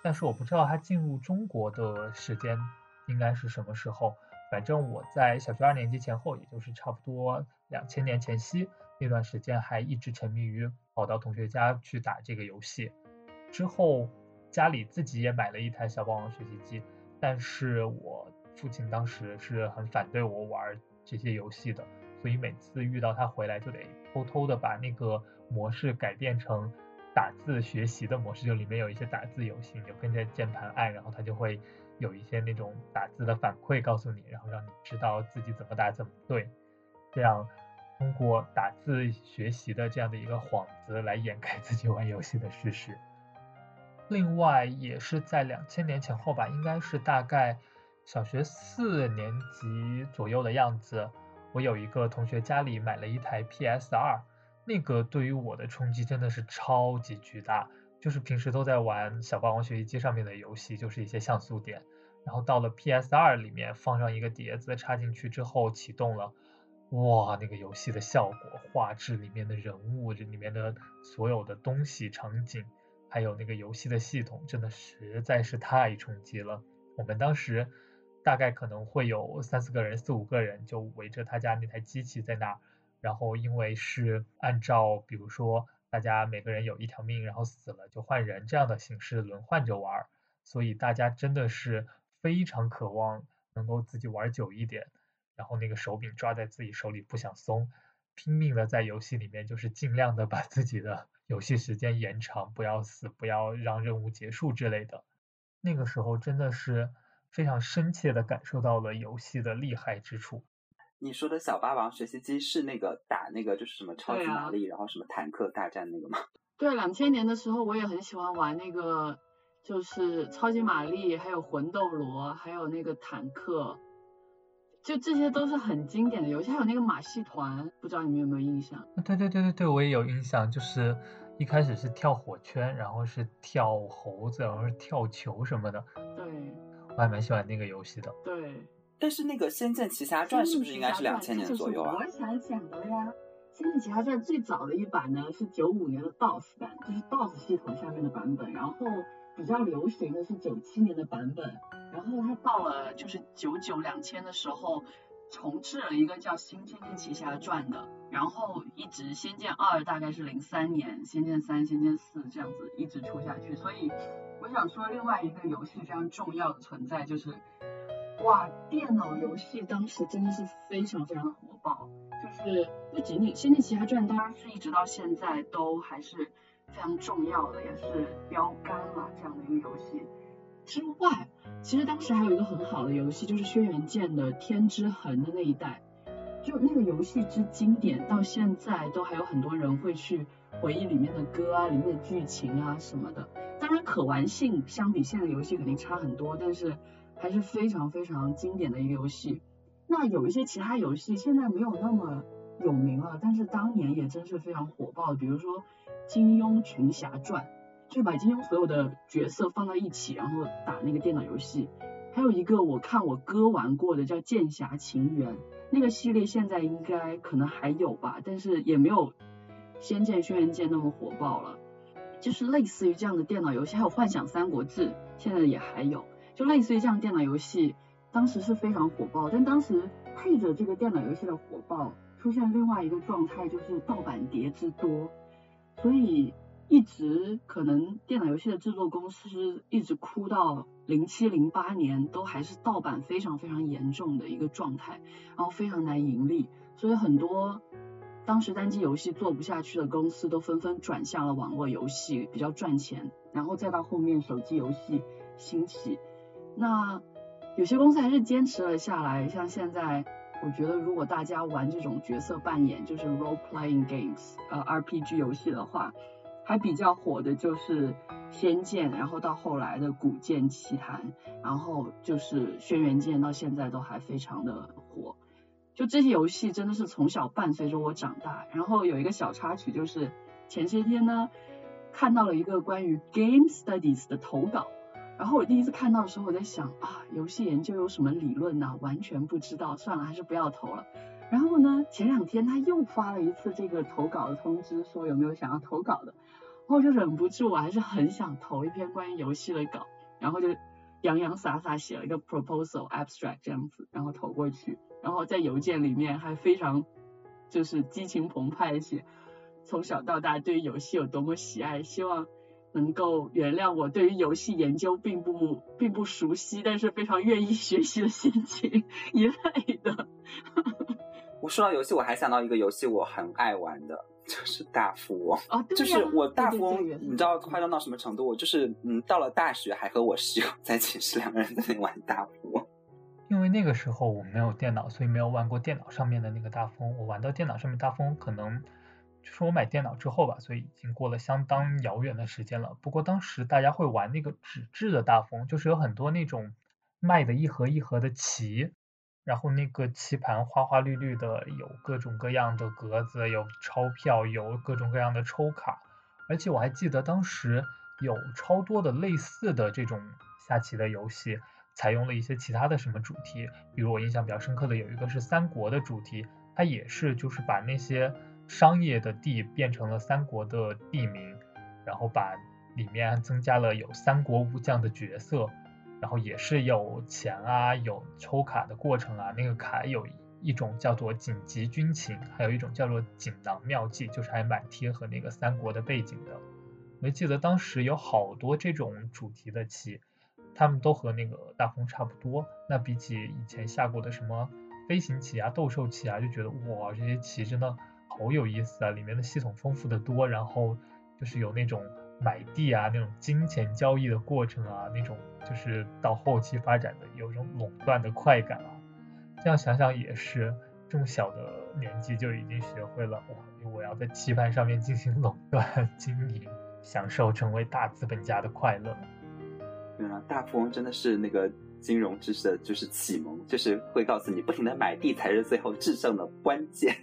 但是我不知道它进入中国的时间应该是什么时候。反正我在小学二年级前后，也就是差不多两千年前夕那段时间，还一直沉迷于跑到同学家去打这个游戏。之后家里自己也买了一台小霸王学习机，但是我。父亲当时是很反对我玩这些游戏的，所以每次遇到他回来就得偷偷的把那个模式改变成打字学习的模式，就里面有一些打字游戏，你就跟着键盘按，然后他就会有一些那种打字的反馈告诉你，然后让你知道自己怎么打怎么对，这样通过打字学习的这样的一个幌子来掩盖自己玩游戏的事实。另外也是在两千年前后吧，应该是大概。小学四年级左右的样子，我有一个同学家里买了一台 PS 二，那个对于我的冲击真的是超级巨大。就是平时都在玩小霸王学习机上面的游戏，就是一些像素点，然后到了 PS 二里面放上一个碟子，插进去之后启动了，哇，那个游戏的效果、画质里面的人物、这里面的所有的东西、场景，还有那个游戏的系统，真的实在是太冲击了。我们当时。大概可能会有三四个人、四五个人就围着他家那台机器在那儿，然后因为是按照比如说大家每个人有一条命，然后死了就换人这样的形式轮换着玩，所以大家真的是非常渴望能够自己玩久一点，然后那个手柄抓在自己手里不想松，拼命的在游戏里面就是尽量的把自己的游戏时间延长，不要死，不要让任务结束之类的。那个时候真的是。非常深切的感受到了游戏的厉害之处。你说的小霸王学习机是那个打那个就是什么超级玛丽，然后什么坦克大战那个吗？对，两千年的时候我也很喜欢玩那个，就是超级玛丽，还有魂斗罗，还有那个坦克，就这些都是很经典的游戏。还有那个马戏团，不知道你们有没有印象？对对对对对，我也有印象，就是一开始是跳火圈，然后是跳猴子，然后是跳球什么的。对。我还蛮喜欢那个游戏的。对，但是那个《仙剑奇侠传》是不是应该是两千年左右啊？我想讲的呀，《仙剑奇侠传》最早的一版呢是九五年的 DOS 版，就是 DOS 系统下面的版本。然后比较流行的是九七年的版本。然后它到了就是九九两千的时候，重置了一个叫《新仙剑奇侠传》的。然后一直《仙剑二》大概是零三年，《仙剑三》《仙剑四》这样子一直出下去，所以。我想说另外一个游戏非常重要的存在就是，哇，电脑游戏当时真的是非常非常的火爆，就是不仅仅《仙剑奇侠传》当然是一直到现在都还是非常重要的，也是标杆了这样的一个游戏。之外，其实当时还有一个很好的游戏，就是轩辕剑的天之痕的那一代，就那个游戏之经典，到现在都还有很多人会去回忆里面的歌啊，里面的剧情啊什么的。当然，可玩性相比现在的游戏肯定差很多，但是还是非常非常经典的一个游戏。那有一些其他游戏现在没有那么有名了，但是当年也真是非常火爆。比如说《金庸群侠传》，就是把金庸所有的角色放到一起，然后打那个电脑游戏。还有一个我看我哥玩过的叫《剑侠情缘》，那个系列现在应该可能还有吧，但是也没有《仙剑轩辕剑》那么火爆了。就是类似于这样的电脑游戏，还有《幻想三国志》，现在也还有，就类似于这样电脑游戏，当时是非常火爆。但当时配着这个电脑游戏的火爆，出现另外一个状态，就是盗版碟之多，所以一直可能电脑游戏的制作公司一直哭到零七零八年，都还是盗版非常非常严重的一个状态，然后非常难盈利，所以很多。当时单机游戏做不下去的公司都纷纷转向了网络游戏，比较赚钱。然后再到后面手机游戏兴起，那有些公司还是坚持了下来，像现在我觉得如果大家玩这种角色扮演，就是 role playing games，呃 RPG 游戏的话，还比较火的就是《仙剑》，然后到后来的《古剑奇谭》，然后就是《轩辕剑》，到现在都还非常的火。就这些游戏真的是从小伴随着我长大。然后有一个小插曲，就是前些天呢看到了一个关于 Game Studies 的投稿。然后我第一次看到的时候，我在想啊，游戏研究有什么理论呢？完全不知道，算了，还是不要投了。然后呢，前两天他又发了一次这个投稿的通知，说有没有想要投稿的。然后我就忍不住，我还是很想投一篇关于游戏的稿，然后就洋洋洒洒写了一个 proposal abstract 这样子，然后投过去。然后在邮件里面还非常就是激情澎湃的写，从小到大对游戏有多么喜爱，希望。能够原谅我对于游戏研究并不并不熟悉，但是非常愿意学习的心情一类的。我说到游戏，我还想到一个游戏，我很爱玩的，就是大富翁。哦，就是我大富翁，你知道夸张到什么程度？我就是嗯，到了大学还和我室友在寝室两个人在那里玩大富翁。因为那个时候我没有电脑，所以没有玩过电脑上面的那个大富翁。我玩到电脑上面大富翁可能。就是我买电脑之后吧，所以已经过了相当遥远的时间了。不过当时大家会玩那个纸质的大风，就是有很多那种卖的一盒一盒的棋，然后那个棋盘花花绿绿的，有各种各样的格子，有钞票，有各种各样的抽卡。而且我还记得当时有超多的类似的这种下棋的游戏，采用了一些其他的什么主题，比如我印象比较深刻的有一个是三国的主题，它也是就是把那些。商业的地变成了三国的地名，然后把里面增加了有三国武将的角色，然后也是有钱啊，有抽卡的过程啊。那个卡有一种叫做紧急军情，还有一种叫做锦囊妙计，就是还蛮贴合那个三国的背景的。我记得当时有好多这种主题的棋，他们都和那个大风差不多。那比起以前下过的什么飞行棋啊、斗兽棋啊，就觉得哇，这些棋真的。好有意思啊！里面的系统丰富的多，然后就是有那种买地啊，那种金钱交易的过程啊，那种就是到后期发展的有一种垄断的快感啊。这样想想也是，这么小的年纪就已经学会了哇！我要在棋盘上面进行垄断 经营，享受成为大资本家的快乐。对啊，大富翁真的是那个金融知识的就是启蒙，就是会告诉你，不停的买地才是最后制胜的关键。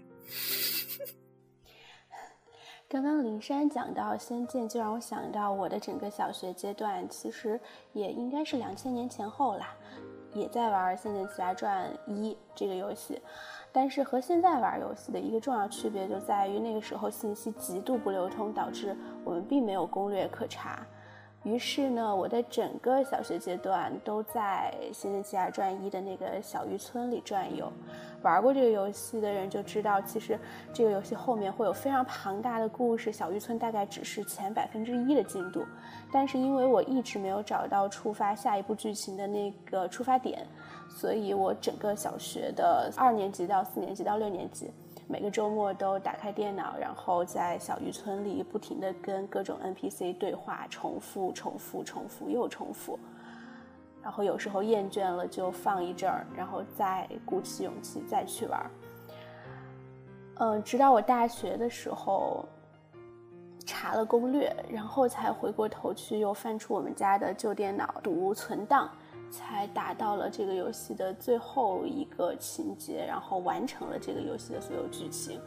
刚刚林珊讲到《仙剑》，就让我想到我的整个小学阶段，其实也应该是两千年前后啦，也在玩《仙剑奇侠传一》这个游戏。但是和现在玩游戏的一个重要区别就在于，那个时候信息极度不流通，导致我们并没有攻略可查。于是呢，我的整个小学阶段都在《仙剑奇侠传一》的那个小渔村里转悠。玩过这个游戏的人就知道，其实这个游戏后面会有非常庞大的故事，小渔村大概只是前百分之一的进度。但是因为我一直没有找到触发下一步剧情的那个出发点，所以我整个小学的二年级到四年级到六年级。每个周末都打开电脑，然后在小渔村里不停地跟各种 NPC 对话，重复、重复、重复又重复。然后有时候厌倦了就放一阵儿，然后再鼓起勇气再去玩儿。嗯，直到我大学的时候查了攻略，然后才回过头去又翻出我们家的旧电脑读存档。才达到了这个游戏的最后一个情节，然后完成了这个游戏的所有剧情。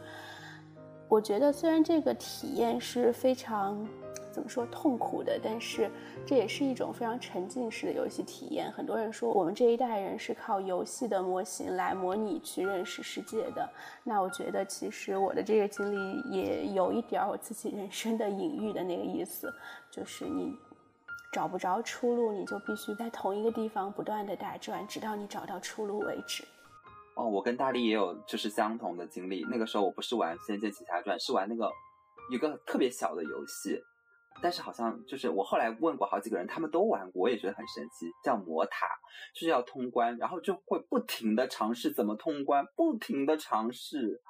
我觉得虽然这个体验是非常怎么说痛苦的，但是这也是一种非常沉浸式的游戏体验。很多人说我们这一代人是靠游戏的模型来模拟去认识世界的，那我觉得其实我的这个经历也有一点我自己人生的隐喻的那个意思，就是你。找不着出路，你就必须在同一个地方不断的打转，直到你找到出路为止。哦，我跟大力也有就是相同的经历。那个时候我不是玩《仙剑奇侠传》，是玩那个一个特别小的游戏，但是好像就是我后来问过好几个人，他们都玩过，我也觉得很神奇，叫魔塔，就是要通关，然后就会不停的尝试怎么通关，不停的尝试。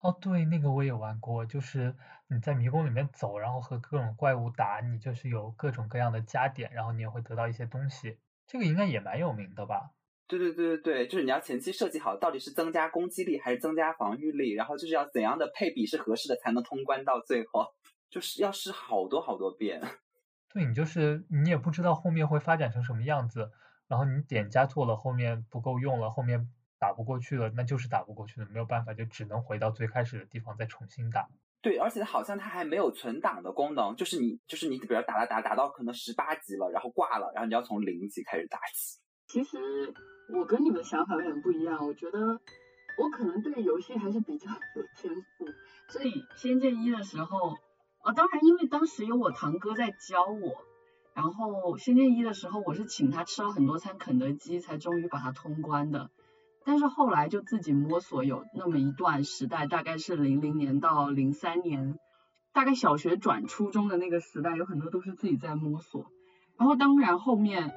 哦，对，那个我也玩过，就是你在迷宫里面走，然后和各种怪物打，你就是有各种各样的加点，然后你也会得到一些东西。这个应该也蛮有名的吧？对对对对对，就是你要前期设计好，到底是增加攻击力还是增加防御力，然后就是要怎样的配比是合适的才能通关到最后，就是要试好多好多遍。对你就是你也不知道后面会发展成什么样子，然后你点加错了，后面不够用了，后面打不过去了，那就是打不过去了，没有办法，就只能回到最开始的地方再重新打。对，而且好像它还没有存档的功能，就是你就是你，比如打打打打到可能十八级了，然后挂了，然后你要从零级开始打起。其实我跟你们想法有点不一样，我觉得我可能对游戏还是比较有天赋，所以仙剑一的时候，啊，当然因为当时有我堂哥在教我，然后仙剑一的时候我是请他吃了很多餐肯德基才终于把它通关的。但是后来就自己摸索，有那么一段时代，大概是零零年到零三年，大概小学转初中的那个时代，有很多都是自己在摸索。然后当然后面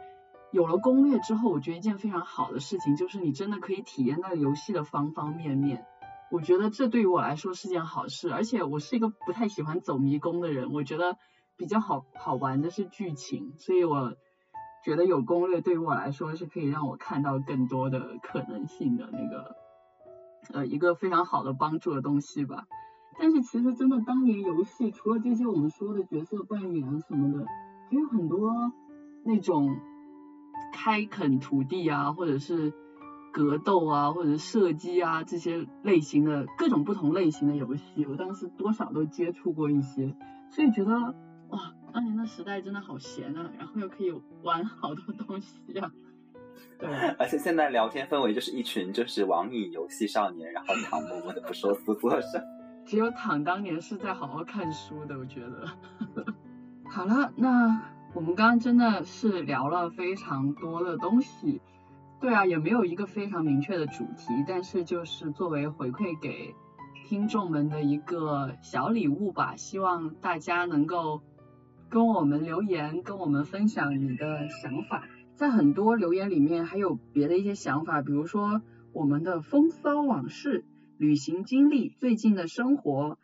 有了攻略之后，我觉得一件非常好的事情就是你真的可以体验到游戏的方方面面。我觉得这对于我来说是件好事，而且我是一个不太喜欢走迷宫的人，我觉得比较好好玩的是剧情，所以我。觉得有攻略对于我来说是可以让我看到更多的可能性的那个，呃，一个非常好的帮助的东西吧。但是其实真的当年游戏除了这些我们说的角色扮演什么的，还有很多那种开垦土地啊，或者是格斗啊，或者射击啊这些类型的各种不同类型的游戏，我当时多少都接触过一些，所以觉得哇。当年的时代真的好闲啊，然后又可以玩好多东西啊。对，而且现在聊天氛围就是一群就是网瘾游戏少年，然后躺默默的不说思做声。只有躺当年是在好好看书的，我觉得。好了，那我们刚刚真的是聊了非常多的东西。对啊，也没有一个非常明确的主题，但是就是作为回馈给听众们的一个小礼物吧，希望大家能够。跟我们留言，跟我们分享你的想法。在很多留言里面还有别的一些想法，比如说我们的风骚往事、旅行经历、最近的生活、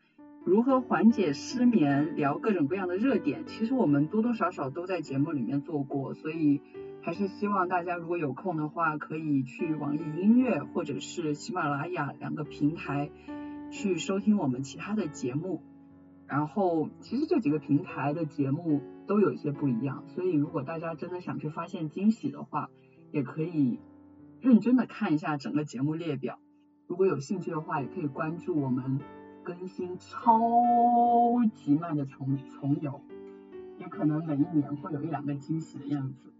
如何缓解失眠、聊各种各样的热点。其实我们多多少少都在节目里面做过，所以还是希望大家如果有空的话，可以去网易音乐或者是喜马拉雅两个平台去收听我们其他的节目。然后，其实这几个平台的节目都有一些不一样，所以如果大家真的想去发现惊喜的话，也可以认真的看一下整个节目列表。如果有兴趣的话，也可以关注我们更新超级慢的重重游，也可能每一年会有一两个惊喜的样子。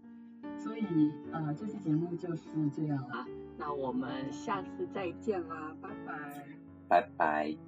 所以，呃，这期节目就是这样啦，那我们下次再见啦，拜拜，拜拜。